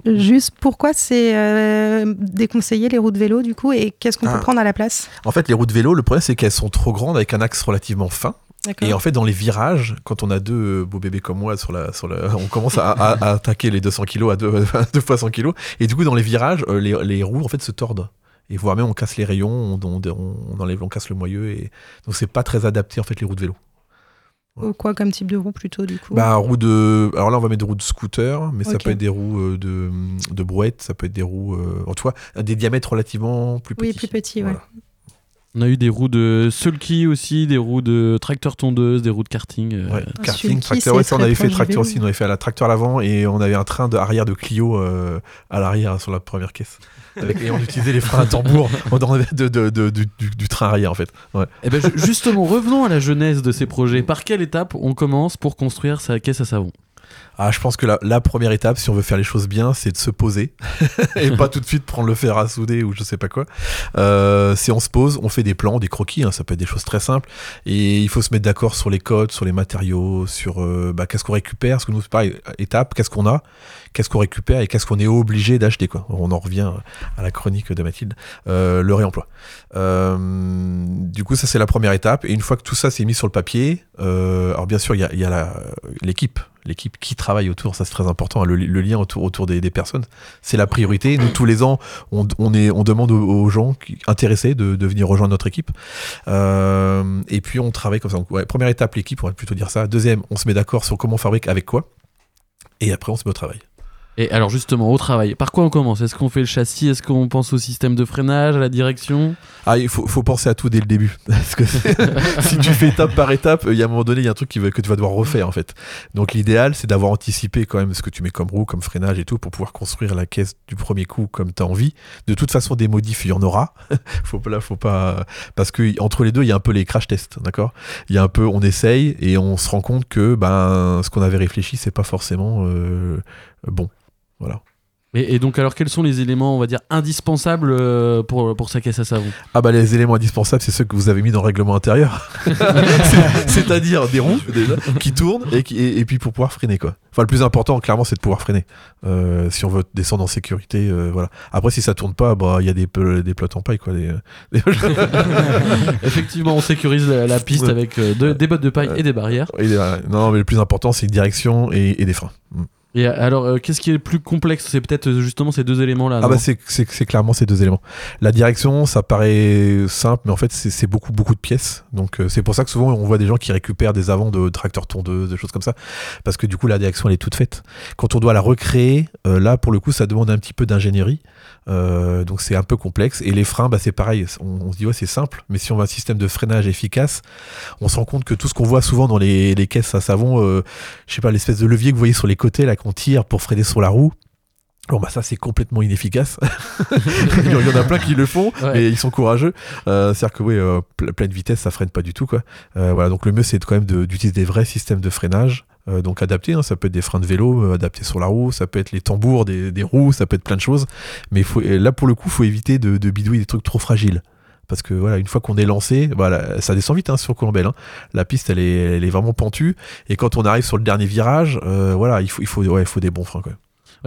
Juste pourquoi c'est euh, déconseillé les roues de vélo du coup et qu'est-ce qu'on Ah. peut prendre à la place? En fait, les roues de vélo, le problème c'est qu'elles sont trop grandes avec un axe relativement fin. Et en fait, dans les virages, quand on a deux euh, beaux bébés comme moi, sur la, sur la, on commence à, à- à [LAUGHS] attaquer les 200 kilos à deux, [LAUGHS] deux fois 100 kilos. Et du coup, dans les virages, euh, les, les roues en fait se tordent. Et voire même on casse les rayons, on, on, on enlève, on casse le moyeu. Et donc c'est pas très adapté en fait les roues de vélo. Ou Quoi comme type de roue plutôt du coup? Bah, roue de. Alors là, on va mettre des roues de scooter, mais ça peut être des roues euh, de, de brouette, ça peut être des roues. en tout cas, des diamètres relativement plus petits. Oui, plus petit, ouais. On a eu des roues de sulky aussi, des roues de tracteur tondeuse, des roues de karting. euh, Ouais, Un karting, sulky, tracteur, ouais, ça, on avait fait tracteur aussi, on avait fait à la tracteur à l'avant et on avait un train de, arrière de Clio euh, à l'arrière sur la première caisse. Avec- et on utilisait les freins à tambour [LAUGHS] de, de- de- du, train arrière en fait. Ouais. Eh ben, ju- justement, revenons à la genèse de ces projets. Par quelle étape on commence pour construire sa caisse à savon? Ah, je pense que la, première étape, si on veut faire les choses bien, c'est de se poser [LAUGHS] et pas tout de suite prendre le fer à souder ou je sais pas quoi. Euh, si on se pose, on fait des plans, des croquis, hein, ça peut être des choses très simples et il faut se mettre d'accord sur les codes, sur les matériaux, sur euh, bah, qu'est-ce qu'on récupère, parce que nous pareil, étape, qu'est-ce qu'on a, qu'est-ce qu'on récupère et qu'est-ce qu'on est obligé d'acheter quoi. On en revient à la chronique de Mathilde, euh, le réemploi. Euh, du coup, ça c'est la première étape et une fois que tout ça s'est mis sur le papier, euh, alors bien sûr il y a, a l'équipe l'équipe qui travaille autour, ça c'est très important, hein, le, lien autour, autour des, des personnes, c'est la priorité. Nous, tous les ans, on, on, est, on demande aux, aux gens intéressés de, de venir rejoindre notre équipe. Euh, et puis, on travaille comme ça. Donc, ouais, première étape, l'équipe, on va plutôt dire ça. Deuxième, on se met d'accord sur comment on fabrique, avec quoi. Et après, on se met au travail. Et alors justement, au travail, par quoi on commence? Est-ce qu'on fait le châssis? Est-ce qu'on pense au système de freinage, à la direction? Ah, il faut, penser à tout dès le début. [LAUGHS] Parce que [LAUGHS] si tu fais étape par étape, il y a un moment donné, il y a un truc que tu vas devoir refaire en fait. Donc l'idéal, c'est d'avoir anticipé quand même ce que tu mets comme roue, comme freinage et tout, pour pouvoir construire la caisse du premier coup comme tu as envie. De toute façon, des modifs, il y en aura. [LAUGHS] faut pas, là, faut pas. Parce que entre les deux, il y a un peu les crash tests, d'accord? Il y a un peu, on essaye et on se rend compte que ben, ce qu'on avait réfléchi, c'est pas forcément euh, bon. Et, et donc alors quels sont les éléments, on va dire, indispensables euh, pour, pour sa caisse à savon? Ah bah les éléments indispensables, c'est ceux que vous avez mis dans le règlement intérieur. [LAUGHS] C'est- C'est-à-dire des roues déjà, qui tournent et, qui, et, et puis pour pouvoir freiner quoi. Enfin le plus important clairement c'est de pouvoir freiner. Euh, si on veut descendre en sécurité, euh, voilà. Après si ça tourne pas, bah il y a des, des plottes en paille quoi. [LAUGHS] Effectivement, on sécurise la, la piste avec de- des bottes de paille et des barrières. Et, non mais le plus important c'est une direction et, et des freins. Et alors, euh, qu'est-ce qui est le plus complexe? C'est peut-être euh, justement ces deux éléments-là. Ah bah c'est c'est- c'est clairement ces deux éléments. La direction, ça paraît simple, mais en fait c'est c'est beaucoup beaucoup de pièces. Donc euh, c'est pour ça que souvent on voit des gens qui récupèrent des avants de tracteurs tondeuses, des choses comme ça, parce que du coup la direction elle est toute faite. Quand on doit la recréer, euh, là pour le coup ça demande un petit peu d'ingénierie, Euh, donc c'est un peu complexe. Et les freins, bah c'est pareil. On, on se dit ouais c'est simple, mais si on a un système de freinage efficace, on se rend compte que tout ce qu'on voit souvent dans les, les caisses à savon, euh, je sais pas l'espèce de levier que vous voyez sur les côtés là qu'on tire pour freiner sur la roue. Bon bah ça c'est complètement inefficace. [LAUGHS] Il y en a plein qui le font, Ouais. mais ils sont courageux. Euh, C'est-à-dire que oui, euh, ple- pleine vitesse ça freine pas du tout quoi. Euh, voilà donc le mieux c'est quand même de- d'utiliser des vrais systèmes de freinage. euh, donc adaptés, hein. ça peut être des freins de vélo adaptés sur la roue, ça peut être les tambours des, des roues, ça peut être plein de choses. Mais faut, là pour le coup, faut éviter de, de bidouiller des trucs trop fragiles. Parce que voilà, une fois qu'on est lancé, voilà, ça descend vite hein, sur Colombelle. hein. La piste, elle est, elle est vraiment pentue. Et quand on arrive sur le dernier virage, euh, voilà, il faut, il faut, ouais, il faut des bons freins. Quoi.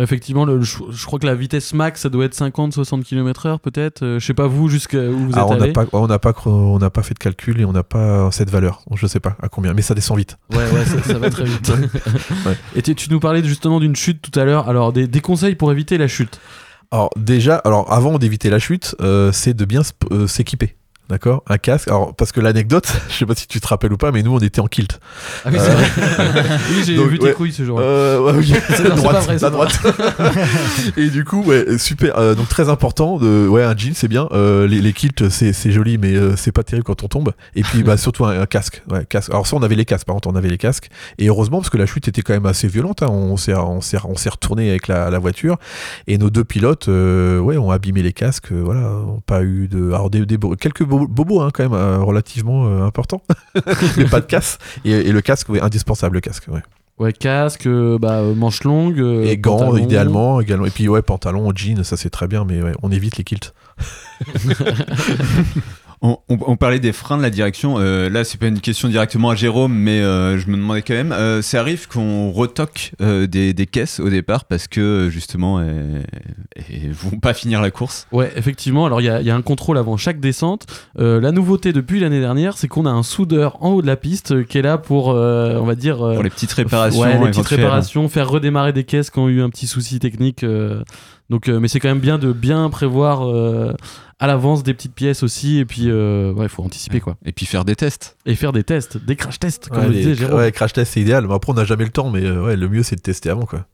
Effectivement, le- je, je crois que la vitesse max, ça doit être 50-60 km/h peut-être. Euh, je sais pas vous, jusqu'à où vous êtes on n'a allé. pas, on n'a pas, cro- on n'a pas fait de calcul et on n'a pas cette valeur. Je sais pas à combien, mais ça descend vite. Ouais, ouais, ça, ça va très vite. [LAUGHS] Ouais. Et tu, tu nous parlais justement d'une chute tout à l'heure. Alors, des, des conseils pour éviter la chute? Alors déjà, alors avant d'éviter la chute, euh, c'est de bien euh, s'équiper. D'accord Un casque. Alors, parce que l'anecdote, [LAUGHS] je sais pas si tu te rappelles ou pas, mais nous, on était en kilt. Ah oui, c'est Euh, vrai. [LAUGHS] oui, j'ai vu tes ouais. couilles ce jour-là. Euh, ouais, oui. C'est [LAUGHS] droite, pas vrai, c'est la droite. et du coup, ouais, super. euh, donc très important. De, ouais, un jean, c'est bien. Euh, les, les kilts, c'est joli, mais euh, c'est pas terrible quand on tombe. Et puis, bah, surtout un, un casque. Ouais, casque. Alors ça, on avait les casques. Par contre, on avait les casques. Et heureusement, parce que la chute était quand même assez violente. hein. On s'est, retourné avec la, la voiture. Et nos deux pilotes, ouais, ont abîmé les casques. voilà, ont pas eu de, alors des, des quelques bo- bobos, hein, quand même, euh, relativement euh, importants, [LAUGHS] mais pas de casse. Et, et le casque, ouais, indispensable, le casque. Ouais. Ouais, casque, euh, bah, manche longue. Et gants, pantalon. idéalement, également. Et puis, ouais, pantalon, jean, ça c'est très bien, mais ouais, on évite les kilts. [LAUGHS] [LAUGHS] On, on- on parlait des freins de la direction. Euh, là, c'est pas une question directement à Jérôme, mais euh, je me demandais quand même. euh, ça arrive qu'on retoque euh, des, des caisses au départ parce que justement, elles, elles vont pas finir la course? Ouais, effectivement. Alors, il y, a- il y a un contrôle avant chaque descente. Euh, la nouveauté depuis l'année dernière, c'est qu'on a un soudeur en haut de la piste euh, qui est là pour, euh, on va dire. euh, Pour les petites réparations. Ouais, les petites éventuelles. réparations, faire redémarrer des caisses qui ont eu un petit souci technique. Donc, euh, mais c'est quand même bien de bien prévoir euh, à l'avance des petites pièces aussi. Et puis, euh, ouais, il faut anticiper quoi. Et puis faire des tests. Et faire des tests, des crash tests, comme Ouais, disait Jérôme. ouais, crash test, c'est idéal. Mais après, on n'a jamais le temps, mais euh, ouais, le mieux, c'est de tester avant, quoi.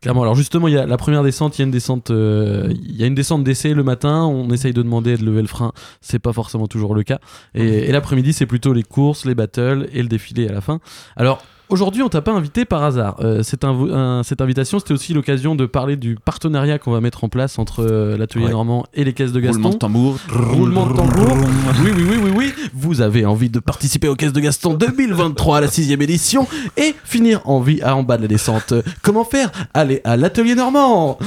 Clairement. Alors justement, il y a la première descente, il y a une descente, euh, il y a une descente d'essai le matin. On essaye de demander de lever le frein. C'est pas forcément toujours le cas. Et, et l'après-midi, c'est plutôt les courses, les battles et le défilé à la fin. Alors. Aujourd'hui, on t'a pas invité par hasard. Euh, cette, invo- un- cette invitation, c'était aussi l'occasion de parler du partenariat qu'on va mettre en place entre euh, l'atelier Ouais. normand et les caisses de Gaston. Roulement de tambour. Roulement de tambour. Oui, oui, oui, oui, oui. Vous avez envie de participer aux caisses de Gaston 2023 à la sixième édition et finir en vie à en bas de la descente. Comment faire? Allez à l'atelier normand.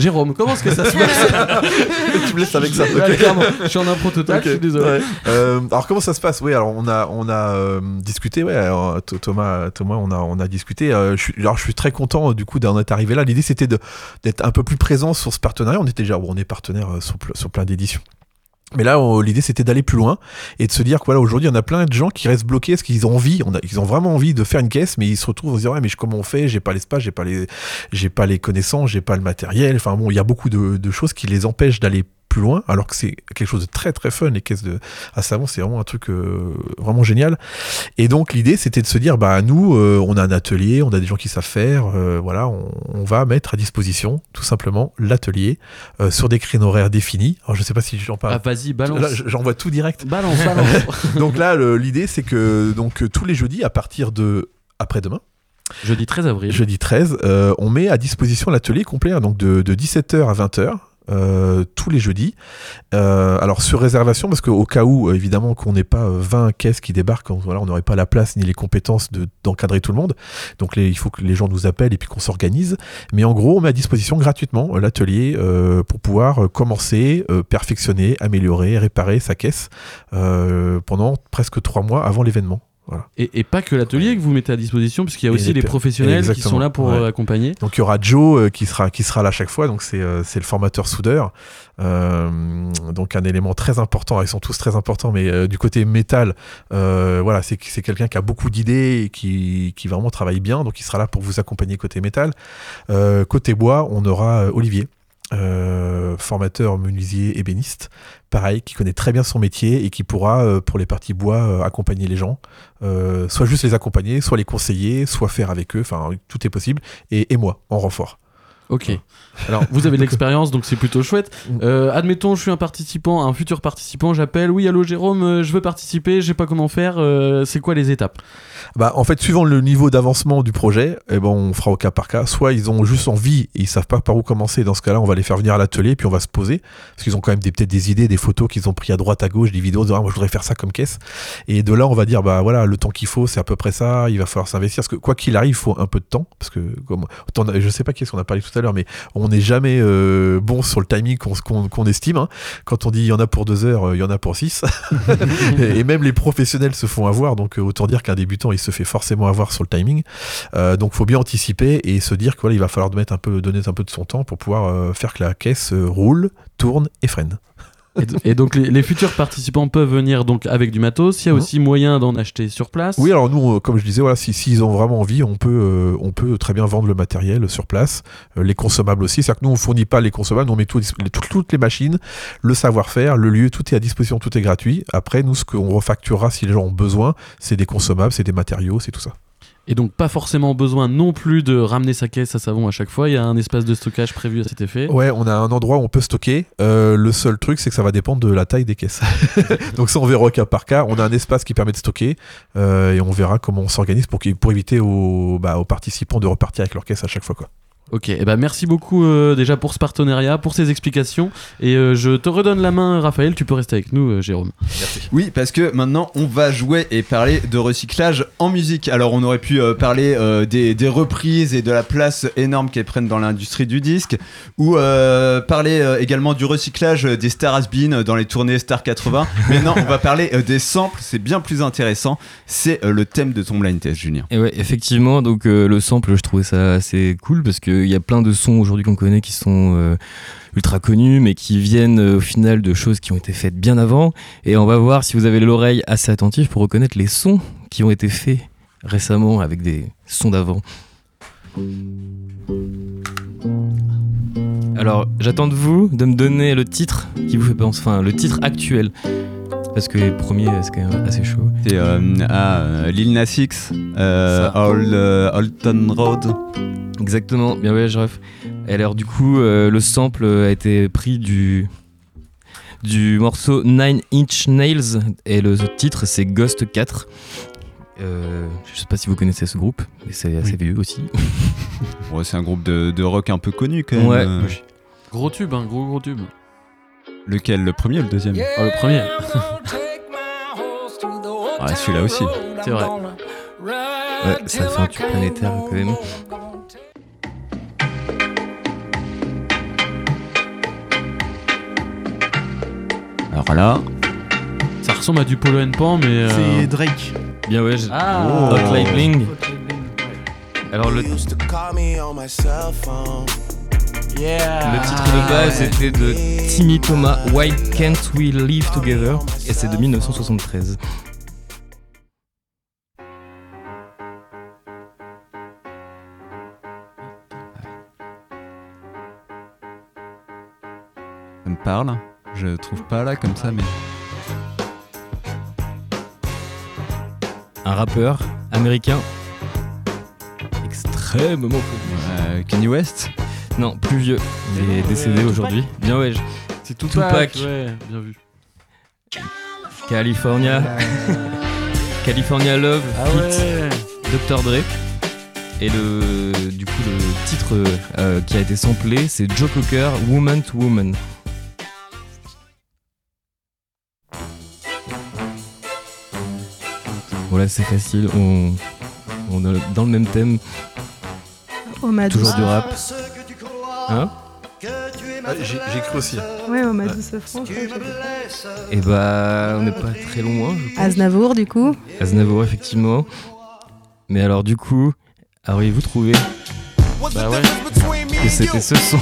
Jérôme, comment est-ce que ça se passe [LAUGHS] [LAUGHS] tu me laisses avec ça. Je suis en impro total, je suis désolé. ouais. Euh, alors comment ça se passe? Oui, alors on a on a euh, discuté. Ouais, alors, Th- Thomas, Thomas, on a on a discuté. Euh, je suis, alors je suis très content du coup d'en être arrivé là. L'idée c'était de d'être un peu plus présent sur ce partenariat. On était déjà, on est partenaire sur, sur plein d'éditions. Mais là, on- l'idée c'était d'aller plus loin et de se dire que voilà, aujourd'hui, on a plein de gens qui restent bloqués parce qu'ils ont envie, ils ont vraiment envie de faire une caisse, mais ils se retrouvent à se dire ouais, mais je- comment on fait? J'ai pas l'espace, j'ai pas les, j'ai pas les connaissances, j'ai pas le matériel. Enfin bon, il y a beaucoup de, de choses qui les empêchent d'aller plus loin, alors que c'est quelque chose de très très fun. Les caisses de à savon, c'est vraiment un truc euh, vraiment génial. Et donc l'idée, c'était de se dire bah nous, euh, on a un atelier, on a des gens qui savent faire, euh, voilà, on, on va mettre à disposition tout simplement l'atelier sur des créneaux horaires définis. Alors je sais pas si j'en parle. Ah, vas-y, balance. J'envoie tout direct. Balance, balance. [LAUGHS] donc là, l'idée, c'est que donc tous les jeudis, à partir de après-demain, Jeudi 13 avril. jeudi 13, euh, on met à disposition l'atelier complet, hein, donc de, de 17h à 20h. Euh, tous les jeudis. Euh, alors sur réservation, parce qu'au cas où, euh, évidemment, qu'on n'ait pas euh, 20 caisses qui débarquent, on- n'aurait pas la place ni les compétences de- d'encadrer tout le monde. Donc il faut que les gens nous appellent et puis qu'on s'organise. Mais en gros, on met à disposition gratuitement l'atelier pour pouvoir commencer, perfectionner, améliorer, réparer sa caisse pendant presque trois mois avant l'événement. Voilà. Et, et pas que l'atelier que vous mettez à disposition, puisqu'il y a aussi les professionnels qui sont là pour ouais. euh, accompagner. Donc il y aura Joe euh, qui sera qui sera là chaque fois. Donc c'est euh, c'est le formateur soudeur. Euh, donc un élément très important. Ils sont tous très importants, mais euh, du côté métal, euh, voilà, c'est c'est quelqu'un qui a beaucoup d'idées et qui qui vraiment travaille bien. Donc il sera là pour vous accompagner côté métal. Euh, côté bois, on aura Olivier. Euh, formateur menuisier ébéniste, pareil, qui connaît très bien son métier et qui pourra, euh, pour les parties bois, euh, accompagner les gens, soit juste les accompagner, soit les conseiller, soit faire avec eux, enfin tout est possible, et moi, en renfort. Ok. Alors, vous avez de [LAUGHS] l'expérience, donc c'est plutôt chouette. Euh, admettons, je suis un participant, un futur participant, j'appelle. Oui, allô Jérôme, euh, je veux participer, je sais pas comment faire. euh, c'est quoi les étapes? Bah, en fait, suivant le niveau d'avancement du projet, eh ben, on fera au cas par cas. Soit ils ont juste envie et ils savent pas par où commencer. Dans ce cas-là, on va les faire venir à l'atelier puis on va se poser. Parce qu'ils ont quand même peut-être des idées, des photos qu'ils ont pris à droite, à gauche, des vidéos de ah, moi je voudrais faire ça comme caisse. Et de là, on va dire bah voilà, le temps qu'il faut, c'est à peu près ça. Il va falloir s'investir. Parce que quoi qu'il arrive, il faut un peu de temps. Parce que comme autant- je sais pas qui est-ce qu'on a parlé tout à l'heure, mais on n'est jamais euh, bon sur le timing qu'on estime. hein. Quand on dit il y en a pour deux heures, euh, il y en a pour six. [LAUGHS] et même les professionnels se font avoir, donc euh, autant dire qu'un débutant il se fait forcément avoir sur le timing. Euh, donc faut bien anticiper et se dire que voilà, il va falloir mettre un peu, donner un peu de son temps pour pouvoir faire que la caisse roule, tourne et freine. Et, donc, les, les futurs participants peuvent venir donc avec du matos. Il y a Mhm. aussi moyen d'en acheter sur place. Oui, alors nous, euh, comme je disais, voilà, si s'ils ont vraiment envie, on peut, euh, on peut très bien vendre le matériel sur place, euh, les consommables aussi. C'est-à-dire que nous, on fournit pas les consommables, nous, on met tout, les- toutes les machines, le savoir-faire, le lieu, tout est à disposition, tout est gratuit. Après, nous, ce qu'on refacturera si les gens ont besoin, c'est des consommables, c'est des matériaux, c'est tout ça. Et donc, pas forcément besoin non plus de ramener sa caisse à savon à chaque fois. Il y a un espace de stockage prévu à cet effet. Ouais, on a un endroit où on peut stocker. Euh, le seul truc, c'est que ça va dépendre de la taille des caisses. [LAUGHS] Donc ça, on verra au cas par cas. On a un espace qui permet de stocker euh, et on verra comment on s'organise pour, éviter aux, bah, aux participants de repartir avec leur caisse à chaque fois. Quoi. Ok, et ben merci beaucoup euh, déjà pour ce partenariat, pour ces explications. Et euh, je te redonne la main, Raphaël. Tu peux rester avec nous, euh, Jérôme. Oui, parce que maintenant on va jouer et parler de recyclage en musique. Alors on aurait pu euh, parler euh, des, des reprises et de la place énorme qu'elles prennent dans l'industrie du disque, ou euh, parler euh, également du recyclage des stars has been dans les tournées Star 80. [LAUGHS] Mais non, on va parler euh, des samples, c'est bien plus intéressant. C'est euh, le thème de ton blind test, Julien. Et ouais, effectivement, donc euh, le sample, je trouvais ça assez cool parce qu'il y a plein de sons aujourd'hui qu'on connaît qui sont euh, ultra connus, mais qui viennent euh, au final de choses qui ont été faites bien avant. Et on va voir si vous avez l'oreille assez attentive pour reconnaître les sons qui ont été faits récemment avec des sons d'avant. Alors, j'attends de vous de me donner le titre qui vous fait penser, enfin le titre actuel. Parce que les premiers, c'est quand même assez chaud. C'est euh, ah, euh, Lil Nas X, euh. Old, euh, Old Town Road. Exactement, bien ouais, je ref. Et alors du coup, euh, le sample a été pris du du morceau Nine Inch Nails et le titre c'est Ghost 4. Euh, je sais pas si vous connaissez ce groupe, mais c'est assez vieux aussi. Ouais, c'est un groupe de, de rock un peu connu quand même. Ouais. Gros tube, hein, gros gros tube. Lequel Le premier ou le deuxième Oh, le premier. Ouais, celui-là aussi. C'est vrai. Ouais, ça fait un tube planétaire quand même. Alors là, Ça ressemble à du Polo and Pan, mais. euh, C'est Drake. Bien ouais, j'ai- Ah. Hot Light Bling. Alors le, le titre de base c'était de Timmy Thomas, Why Can't We Live Together? Et c'est de 1973. ça me parle. Je trouve pas là comme ça, mais. Un rappeur américain extrêmement connu. Euh, Kanye West? Non, plus vieux. Il est décédé aujourd'hui. Bien ouais. C'est Tupac. Ouais, bien vu. California. California Love. Ah feat. ouais. Dr. Dre. Et le, du coup, le titre euh, qui a été samplé, c'est Joe Cocker, Woman to Woman. Voilà, c'est facile. On, on est dans le même thème. Hommage. Toujours du rap. Hein Ah, J'ai cru aussi. Ouais, on m'a dit ce franc. Et bah, on n'est pas très loin. je pense. Aznavour, du coup. Aznavour, effectivement. Mais alors, du coup, auriez-vous trouvé Bah ouais. que c'était ce son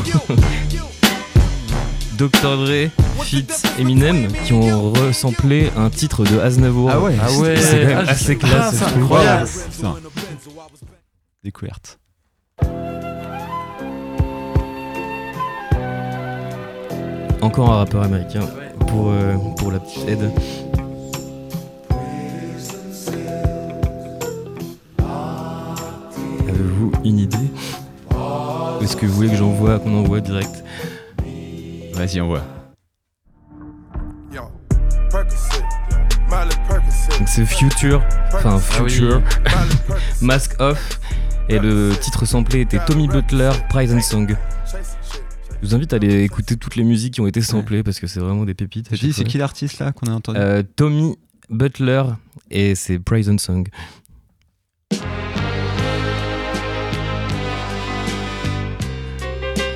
Dr. Dre, Fit Eminem qui ont resamplé un titre de Aznavour. Ah ouais. Ah ouais. C'est Ah, assez je- classe. Ah, je c'est trouve. incroyable. Découverte. Encore un rappeur américain pour, euh, pour la petite aide. Avez-vous une idée est-ce que vous voulez que j'envoie, qu'on envoie direct? Vas-y, on voit. Donc c'est Future, enfin Ah oui. Future, [LAUGHS] Mask Off, et le titre samplé était Tommy Butler, Prize and Song. Je vous invite à aller écouter toutes les musiques qui ont été samplées parce que c'est vraiment des pépites. c'est qui l'artiste là qu'on a entendu Euh, Tommy Butler et c'est Praise and Song.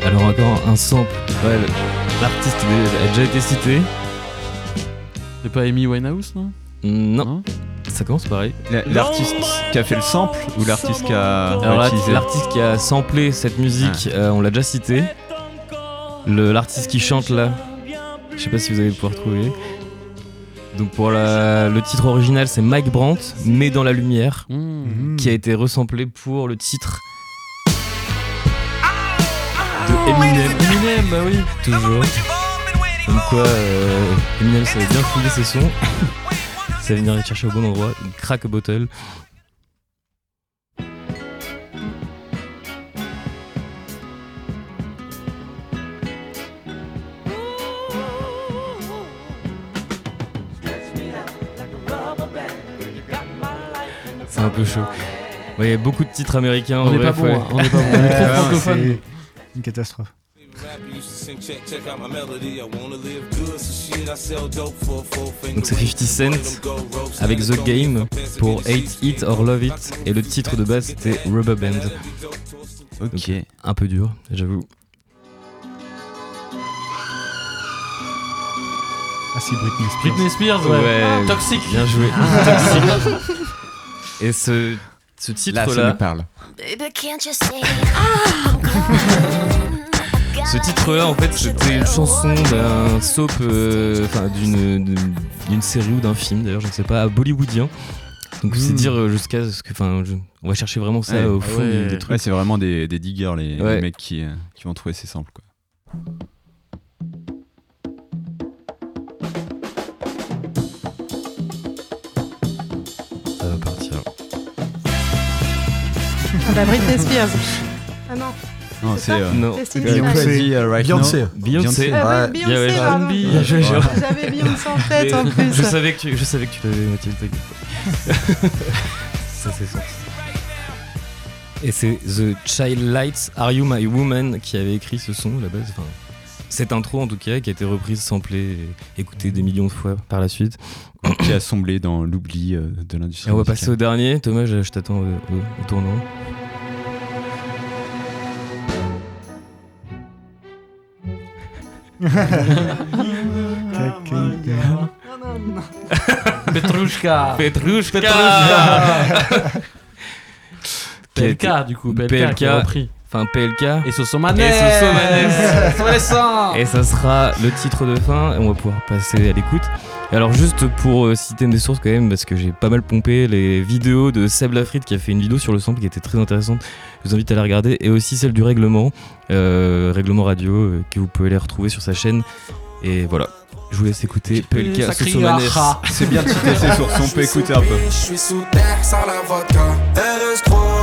Alors encore un sample. Ouais, l'artiste a déjà été cité. C'est pas Amy Winehouse, non? Non, Non? Ça commence pareil. La- L'artiste qui a fait le sample ou l'artiste qui a Alors là, utilisé l'artiste qui a samplé cette musique, euh, on l'a déjà cité. Le- L'artiste qui chante là, je sais pas si vous allez pouvoir trouver. Donc pour la- le titre original, c'est Mike Brandt, mais dans la lumière, Mmh. qui a été resamplé pour le titre de Eminem. Eminem, bah oui. Toujours. Comme quoi, euh, Eminem savait bien fouiller ses sons. [LAUGHS] Ça venir les chercher au bon endroit. Crack a bottle. Un peu chaud. Ouais, il y a beaucoup de titres américains. On n'est pas hein. on n'est pas bon. [LAUGHS] On est trop Ouais, francophone. c'est Une catastrophe. Donc c'est 50 Cent avec The Game pour Hate It or Love It et le titre de base c'était Rubber Band. Ok. Un peu dur, j'avoue. Ah, si, Britney Spears. Britney Spears, ouais. Ouais. Toxic. Bien joué. [LAUGHS] Toxic. Et ce, ce Là, titre ça là, me parle. ce titre là en fait c'était une chanson d'un soap, euh, enfin d'une d'une- d'une série ou d'un film d'ailleurs, je ne sais pas, bollywoodien. Donc c'est Mm. dire euh, jusqu'à ce que, enfin, on va chercher vraiment ça Ouais. au Ah fond ouais. des, des trucs. Ouais, c'est vraiment des, des diggers, les, les mecs qui, euh, qui vont trouver ces samples. Quoi. Ah bah Britney Spears. Ah non. Non, C'est euh, Non. Beyoncé. Uh, Right Beyoncé. Beyoncé. Ah ouais, Ouais. Beyoncé, Ouais, pardon. Gérard. [LAUGHS] J'avais Beyoncé en tête en [LAUGHS] plus. Je savais que tu, je savais que tu l'avais Mathilde. [LAUGHS] Ça c'est ça. Et c'est The Child Lights Are You My Woman qui avait écrit ce son à la base. Enfin, cette intro en tout cas qui a été reprise, samplée, et écoutée des millions de fois par la suite. qui a somblé dans l'oubli euh, de l'industrie. On va passer au dernier. Thomas, je, je t'attends au, au- au tournant. [LAUGHS] Petrushka. Petrushka Qui a été- PLK, du coup. PLK, PLK. qui a repris. Enfin PLK. Et Soso Manes. Et. [LAUGHS] Et ça sera le titre de fin et on va pouvoir passer à l'écoute. Alors juste pour euh, citer mes sources quand même, parce que j'ai pas mal pompé les vidéos de Seb Lafrite qui a fait une vidéo sur le sample qui était très intéressante. Je vous invite à la regarder. Et aussi celle du règlement, euh, règlement radio, euh, que vous pouvez les retrouver sur sa chaîne. Et voilà, je vous laisse écouter PLK Sosomanes. C'est bien de citer ces sources, on peut écouter un peu. Je suis sous terre, sans la vodka.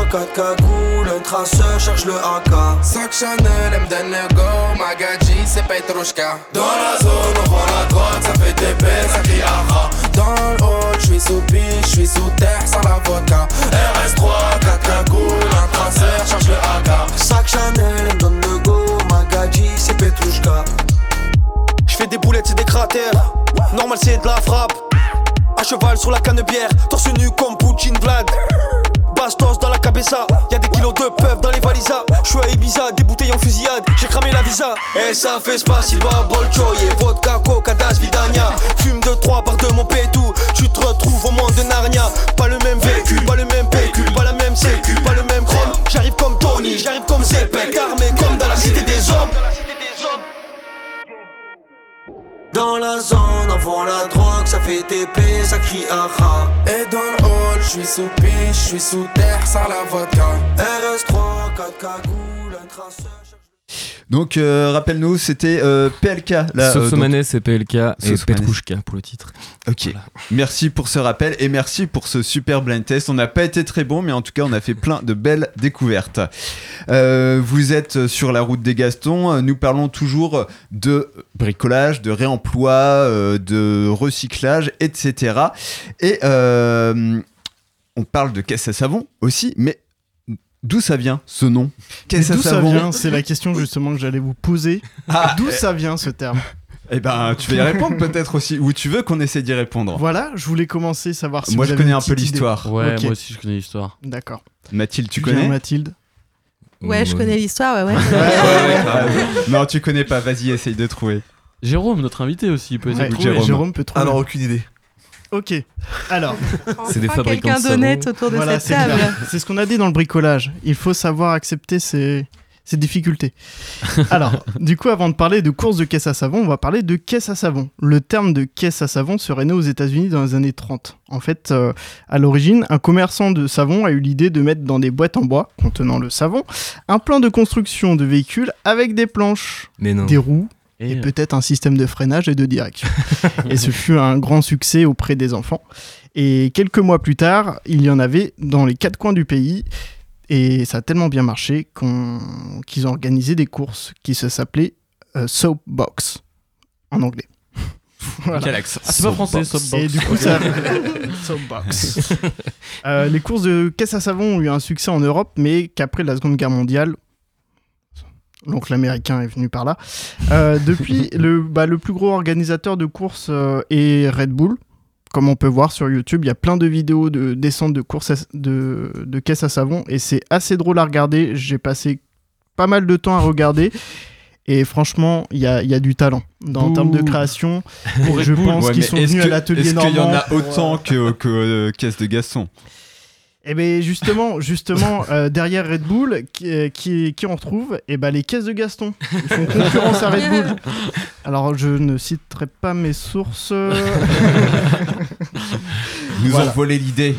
RS3, 4 cagoules, un traceur cherche le AK. Sac Chanel, M. go, Magadji, c'est Petrushka. Dans la zone, on vend la drogue, ça fait des belles, ça crie aha. Dans le hall, je suis sous piche, je suis sous terre, sans la vodka. RS3, 4 cagoules, un traceur cherche le AK. Sac Chanel, M. go, Magadji, c'est Petrushka. Je fais des boulettes, c'est des cratères. Normal, c'est de la frappe. À cheval sur la canne bière, torse nu comme Poutine Vlad. Bessa. Y'a des kilos de peuvent dans les valisas. J'suis à Ibiza, des bouteilles en fusillade. J'ai cramé la visa. Et ça fait spasiba, bolchoye, vodka, coca, das, vidania. Fume de trois par de mon pétou. Tu te retrouves au monde de Narnia. Pas le même véhicule, pas le même pécule, pas la même sécu, pas le même chrome. J'arrive comme Tony, j'arrive comme Zepek, armé comme dans la cité des hommes. Dans la zone, avant la drogue, ça fait TP, ça crie aha. Et dans le hall, j'suis sous piche, j'suis sous terre, sans la vodka. RS3, 4 cagoules, un traceur. Donc, euh, rappelle-nous, c'était euh, PLK. Là, euh, Sosomanes et PLK et. Petrouchka pour le titre. Ok. Merci pour ce rappel et merci pour ce super blind test. On n'a pas été très bon, mais en tout cas, on a fait plein de belles découvertes. Euh, vous êtes sur la route des Gastons. Nous parlons toujours de bricolage, de réemploi, de recyclage, etc. Et on parle de caisse à savon aussi, mais d'où ça vient ce nom D'où ça savon vient C'est la question justement que j'allais vous poser. Ah, D'où ça vient ce terme Eh ben, tu vas y répondre peut-être aussi, ou tu veux qu'on essaie d'y répondre. Voilà, je voulais commencer à savoir si Moi, vous je avez connais une un peu l'histoire. Ouais, moi aussi je connais l'histoire. D'accord. Mathilde, tu connais Mathilde Ouais, je connais l'histoire, ouais, ouais. [LAUGHS] Non, tu connais pas, vas-y, essaye de trouver. Jérôme, notre invité aussi, il peut essayer Ouais, de trouver. Jérôme. peut trouver. Alors, aucune idée. Ok. Alors, C'est des fabricants quelqu'un de savon. d'honnête autour de voilà, cette c'est table. clair. C'est ce qu'on a dit dans le bricolage. Il faut savoir accepter ses, ses difficultés. [LAUGHS] Alors, du coup, avant de parler de course de caisse à savon, on va parler de caisse à savon. Le terme de caisse à savon serait né aux États-Unis dans les années 30. En fait, euh, à l'origine, un commerçant de savon a eu l'idée de mettre dans des boîtes en bois contenant le savon un plan de construction de véhicule avec des planches, Mais non. des roues Et, et euh, peut-être un système de freinage et de direction. [LAUGHS] et ce fut un grand succès auprès des enfants. Et quelques mois plus tard, il y en avait dans les quatre coins du pays. Et ça a tellement bien marché qu'on- qu'ils ont organisé des courses qui se s'appelaient euh, Soapbox en anglais. [LAUGHS] Voilà. Quel accent Ah, c'est pas français, Soapbox. Et du coup, ça. [LAUGHS] Soapbox. Euh, les courses de caisse à savon ont eu un succès en Europe, mais qu'après la Seconde Guerre mondiale, l'oncle américain est venu par là. Euh, depuis, [LAUGHS] le, bah, le plus gros organisateur de courses euh, est Red Bull. Comme on peut voir sur YouTube, il y a plein de vidéos de descente de courses à- de, de caisse à savon et c'est assez drôle à regarder. J'ai passé pas mal de temps à regarder. Et franchement, il y a, y a du talent. Dans, en termes de création, [LAUGHS] je pense Ouais, qu'ils sont venus que- à l'atelier Est-ce qu'il y en normand. a autant que, que euh, caisse de Gaston? Et bien justement, justement [LAUGHS] euh, derrière Red Bull, qui, euh, qui, qui on retrouve? Eh ben les caisses de Gaston. Ils font concurrence à Red Bull. [LAUGHS] Alors je ne citerai pas mes sources. [LAUGHS] Nous Voilà. ont volé l'idée.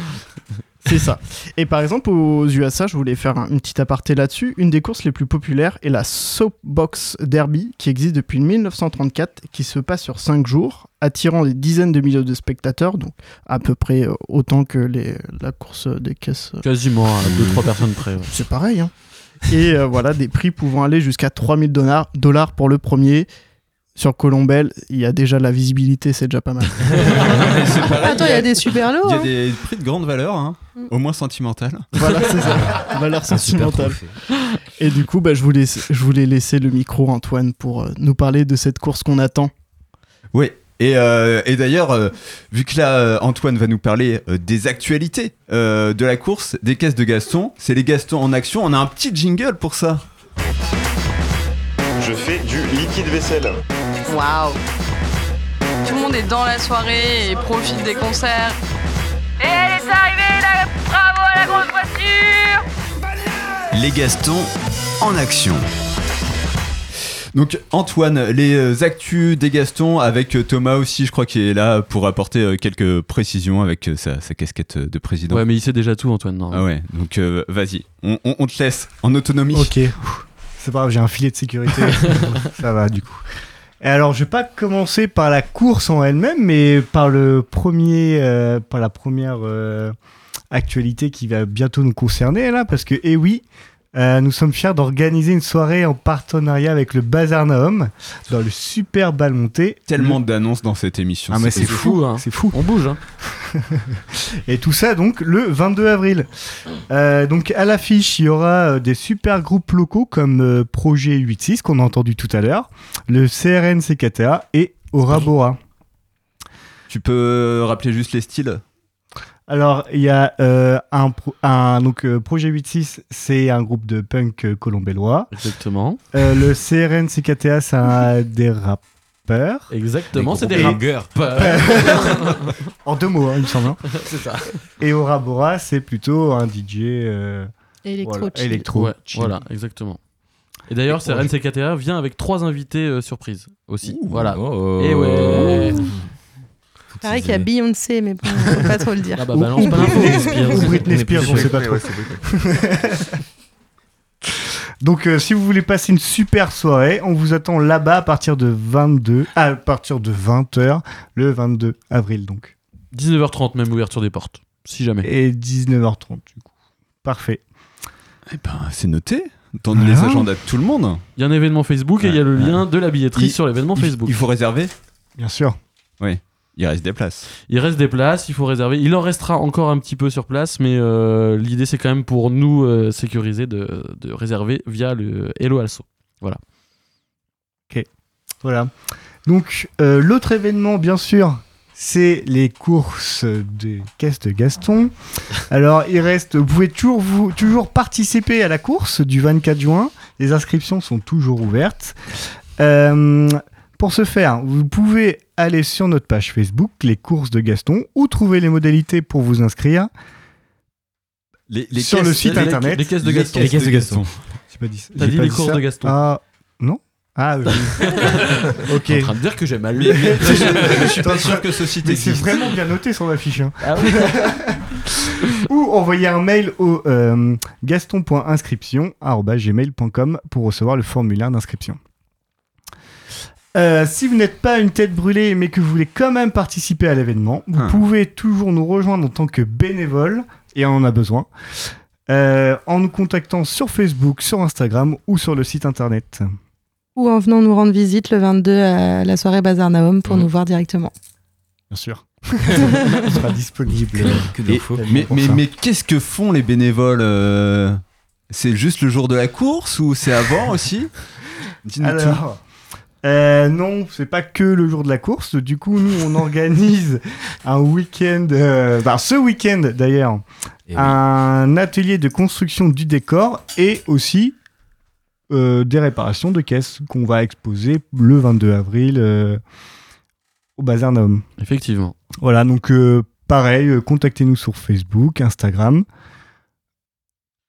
C'est ça. Et par exemple, aux USA, je voulais faire un- une petite aparté là-dessus. Une des courses les plus populaires est la Soapbox Derby, qui existe depuis 1934, qui se passe sur 5 jours, attirant des dizaines de milliers de spectateurs, donc à peu près euh, autant que les, la course des caisses. euh, Quasiment à 2-3 personnes près. ouais. C'est pareil. Hein. Et euh, voilà, des prix pouvant aller jusqu'à 3000 dollars dollars pour le premier. Sur Colombelle, il y a déjà la visibilité, c'est déjà pas mal. [LAUGHS] Pareil, Attends, il y a des super lots. il y a hein. des prix de grande valeur, hein, Mm. au moins sentimentales. voilà, c'est ça. [LAUGHS] Valeur sentimentale. Et du coup, bah, je, voulais, je voulais laisser le micro à Antoine pour euh, nous parler de cette course qu'on attend. Oui. Et, euh, et d'ailleurs, euh, vu que là, euh, Antoine va nous parler euh, des actualités euh, de la course, des caisses de Gaston, c'est les Gastons en action. On a un petit jingle pour ça. Je fais du liquide vaisselle. Waouh Tout le monde est dans la soirée et profite des concerts. Et elle est arrivée, là Bravo à la grosse voiture Les Gastons en action. Donc Antoine, les euh, actus des Gastons avec euh, Thomas aussi, je crois qu'il est là pour apporter euh, quelques précisions avec sa, sa casquette de président. Ouais, mais il sait déjà tout, Antoine. Non? Ah ouais, donc euh, vas-y, on, on- on te laisse en autonomie. Ok, c'est pas grave, j'ai un filet de sécurité. [LAUGHS] Ça va du coup. Et alors, je vais pas commencer par la course en elle-même, mais par le premier, euh, par la première euh, actualité qui va bientôt nous concerner là, parce que eh oui, euh, nous sommes fiers d'organiser une soirée en partenariat avec le Bazar Nahum dans le super bal monté. Tellement d'annonces dans cette émission. Ah mais c'est fou, hein. c'est fou. On bouge, hein. [LAUGHS] Et tout ça donc le 22 avril. Euh, donc à l'affiche, il y aura euh, des super groupes locaux comme euh, Projet 86 qu'on a entendu tout à l'heure, le CRN CKTA et Aura Bora. Tu peux rappeler juste les styles? Alors, il y a euh, un, un donc, euh, Projet 86, c'est un groupe de punk euh, colombellois. Exactement. Euh, le CRN CKTA, c'est un- [LAUGHS] des rappeurs. Exactement, c'est des rappeurs. [LAUGHS] en deux mots, hein, il me semble. hein. [LAUGHS] C'est ça. Et Aura Bora, c'est plutôt un DJ euh, Électro voilà, chill. électro. Ouais, voilà, exactement. Et d'ailleurs, c'est RNCKTA vient avec trois invités euh, surprises aussi. voilà. oh. Et ouais. Pareil qu'il y a Beyoncé, mais bon, on peut pas trop le dire. Ah bah balance pas. Ou Britney Spears, on sait pas trop. [LAUGHS] Donc, euh, si vous voulez passer une super soirée, on vous attend là-bas à partir de 22, à partir de 20h, le 22 avril donc. 19h30 même ouverture des portes, si jamais. Et 19h30 du coup. Parfait. Eh ben, c'est noté. Dans les agendas de tout le monde. Il y a un événement Facebook et il y a le lien de la billetterie Il- sur l'événement il- Facebook. Il faut réserver Bien sûr. Oui. Il reste des places. Il reste des places, il faut réserver. Il en restera encore un petit peu sur place, mais euh, l'idée c'est quand même pour nous euh, sécuriser de, de réserver via le Hello Also. Voilà. Voilà. Donc, euh, l'autre événement, bien sûr, c'est les courses de caisse de Gaston. Alors, il reste, vous pouvez toujours, vous, toujours participer à la course du 24 juin. Les inscriptions sont toujours ouvertes. Euh, pour ce faire, vous pouvez aller sur notre page Facebook, les courses de Gaston, ou trouver les modalités pour vous inscrire Les, les sur le site les- internet. les caisses de Gaston. Les caisses de Gaston. J'ai pas dit, T'as j'ai dit pas les courses ça. de Gaston. Ah, non Ah, oui. [LAUGHS] ok. T'es en train de dire que j'ai mal lu. Je suis pas sûr que ce site Mais c'est existe. vraiment bien noté sur la fiche. hein. Ah oui. [LAUGHS] Ou envoyer un mail au euh, gaston.inscription.gmail.com pour recevoir le formulaire d'inscription. Euh, si vous n'êtes pas une tête brûlée mais que vous voulez quand même participer à l'événement, vous Ah. pouvez toujours nous rejoindre en tant que bénévole, et on en a besoin, euh, en nous contactant sur Facebook, sur Instagram ou sur le site internet. Ou en venant nous rendre visite le 22 à la soirée Bazar Naum pour Mhm. nous voir directement. Bien sûr. [LAUGHS] Il sera disponible. Que Et- d'infos. mais qu'est-ce que font les bénévoles euh, C'est juste le jour de la course ou c'est avant aussi? Dis-nous tout. Alors, euh, non, c'est pas que le jour de la course. Du coup, nous, on [LAUGHS] organise un week-end, euh, bah, ce week-end d'ailleurs, oui. un atelier de construction du décor et aussi euh, des réparations de caisses qu'on va exposer le 22 avril euh, au Bazar Naum. Effectivement. Voilà, donc euh, pareil, euh, contactez-nous sur Facebook, Instagram.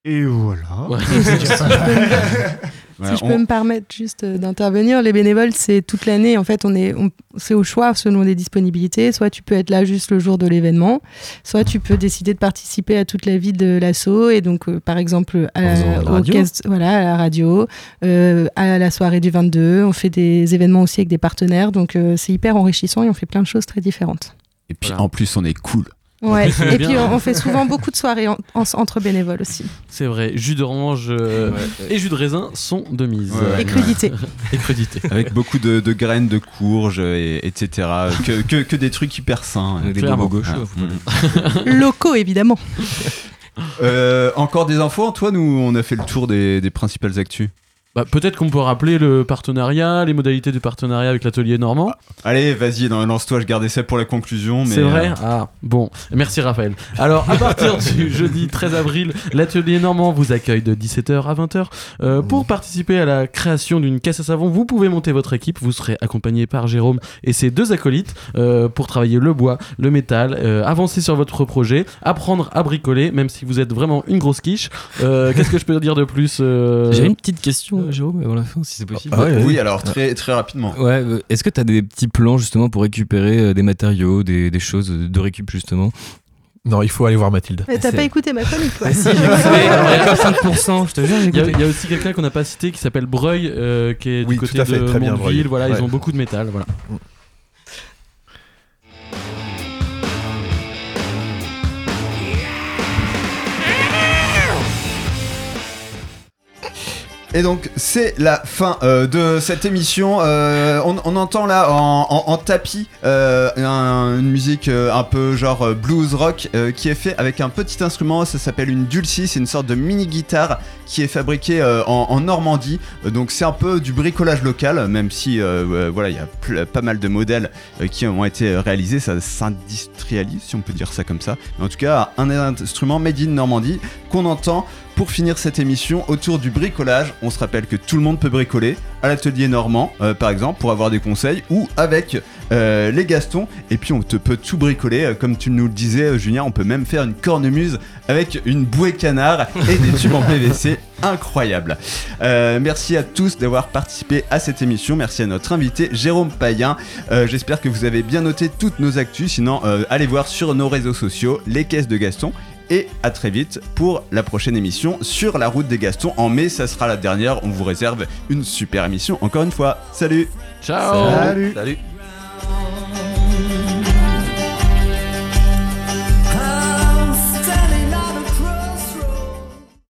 Et voilà. Ouais. [LAUGHS] [LAUGHS] Si je on- peux me permettre juste euh, d'intervenir, les bénévoles, c'est toute l'année. En fait, on est, on- c'est au choix selon les disponibilités. Soit tu peux être là juste le jour de l'événement, soit tu peux décider de participer à toute la vie de l'assaut. Et donc, euh, par exemple, à de la radio. voilà, à la radio, euh, à la soirée du 22. On fait des événements aussi avec des partenaires. Donc, euh, c'est hyper enrichissant et on fait plein de choses très différentes. Et puis Voilà. en plus, on est cool. Ouais. Et puis, on, on fait souvent beaucoup de soirées en- en- entre bénévoles aussi. C'est vrai. Jus d'orange euh, et jus de raisin sont de mise. Ouais. Et crudité. [LAUGHS] Et crudité. Avec beaucoup de, de graines, de courges, et, etc. Que, que, que des trucs hyper sains. Des Clairement. bobos gauchos, Ah, mm. [LAUGHS] Locaux, évidemment. Euh, encore des infos, Antoine, ou on a fait le tour des, des principales actus? Bah, Peut-être qu'on peut rappeler le partenariat, les modalités du partenariat avec l'atelier normand. Allez, vas-y, non, lance-toi, je gardais ça pour la conclusion. mais, C'est vrai euh, Ah, bon. Merci Raphaël. Alors, à partir du [LAUGHS] jeudi 13 avril, l'atelier normand vous accueille de 17h à 20h. Euh, pour participer à la création d'une caisse à savon, vous pouvez monter votre équipe. Vous serez accompagné par Jérôme et ses deux acolytes euh, pour travailler le bois, le métal, euh, avancer sur votre projet, apprendre à bricoler, même si vous êtes vraiment une grosse quiche. Euh, Qu'est-ce que je peux dire de plus euh, J'ai une petite question, Jérôme, avant la fin, si c'est possible. Ah ouais, oui, alors très, très rapidement. Ouais, euh, est-ce que tu as des petits plans justement pour récupérer euh, des matériaux, des, des choses de récup justement? Non, il faut aller voir Mathilde. Mais t'as pas écouté ma chronique, toi Ah si, j'ai écouté. [LAUGHS] Alors, il y a que 5%, je te jure, Il y, a, y aussi quelqu'un qu'on n'a pas cité qui s'appelle Breuil, euh, qui est Oui, du côté fait, de très bien. Voilà, Ouais. ils ont beaucoup de métal. Voilà. Et donc c'est la fin euh, de cette émission. Euh, on, entend là en, tapis euh, un- une musique un peu genre blues rock qui est fait avec un petit instrument. Ça s'appelle une dulcie. C'est une sorte de mini guitare qui est fabriquée en, en Normandie. Donc c'est un peu du bricolage local, même si voilà il y a pas mal de modèles qui ont été réalisés. Ça s'industrialise si on peut dire ça comme ça. Mais en tout cas un instrument made in Normandie qu'on entend pour finir cette émission autour du bricolage. On se rappelle que tout le monde peut bricoler à l'atelier normand, euh, par exemple, pour avoir des conseils, ou avec euh, les Gastons. Et puis on te peut tout bricoler, euh, comme tu nous le disais, Julien. On peut même faire une cornemuse avec une bouée canard et des tubes en PVC. Incroyable. Merci à tous d'avoir participé à cette émission. Merci à notre invité Jérôme Payen. J'espère que vous avez bien noté toutes nos actus. Sinon, allez voir sur nos réseaux sociaux les caisses de Gaston et à très vite pour la prochaine émission sur la route des Gastons. En mai, ça sera la dernière. On vous réserve une super émission encore une fois. Salut Ciao Salut, Salut.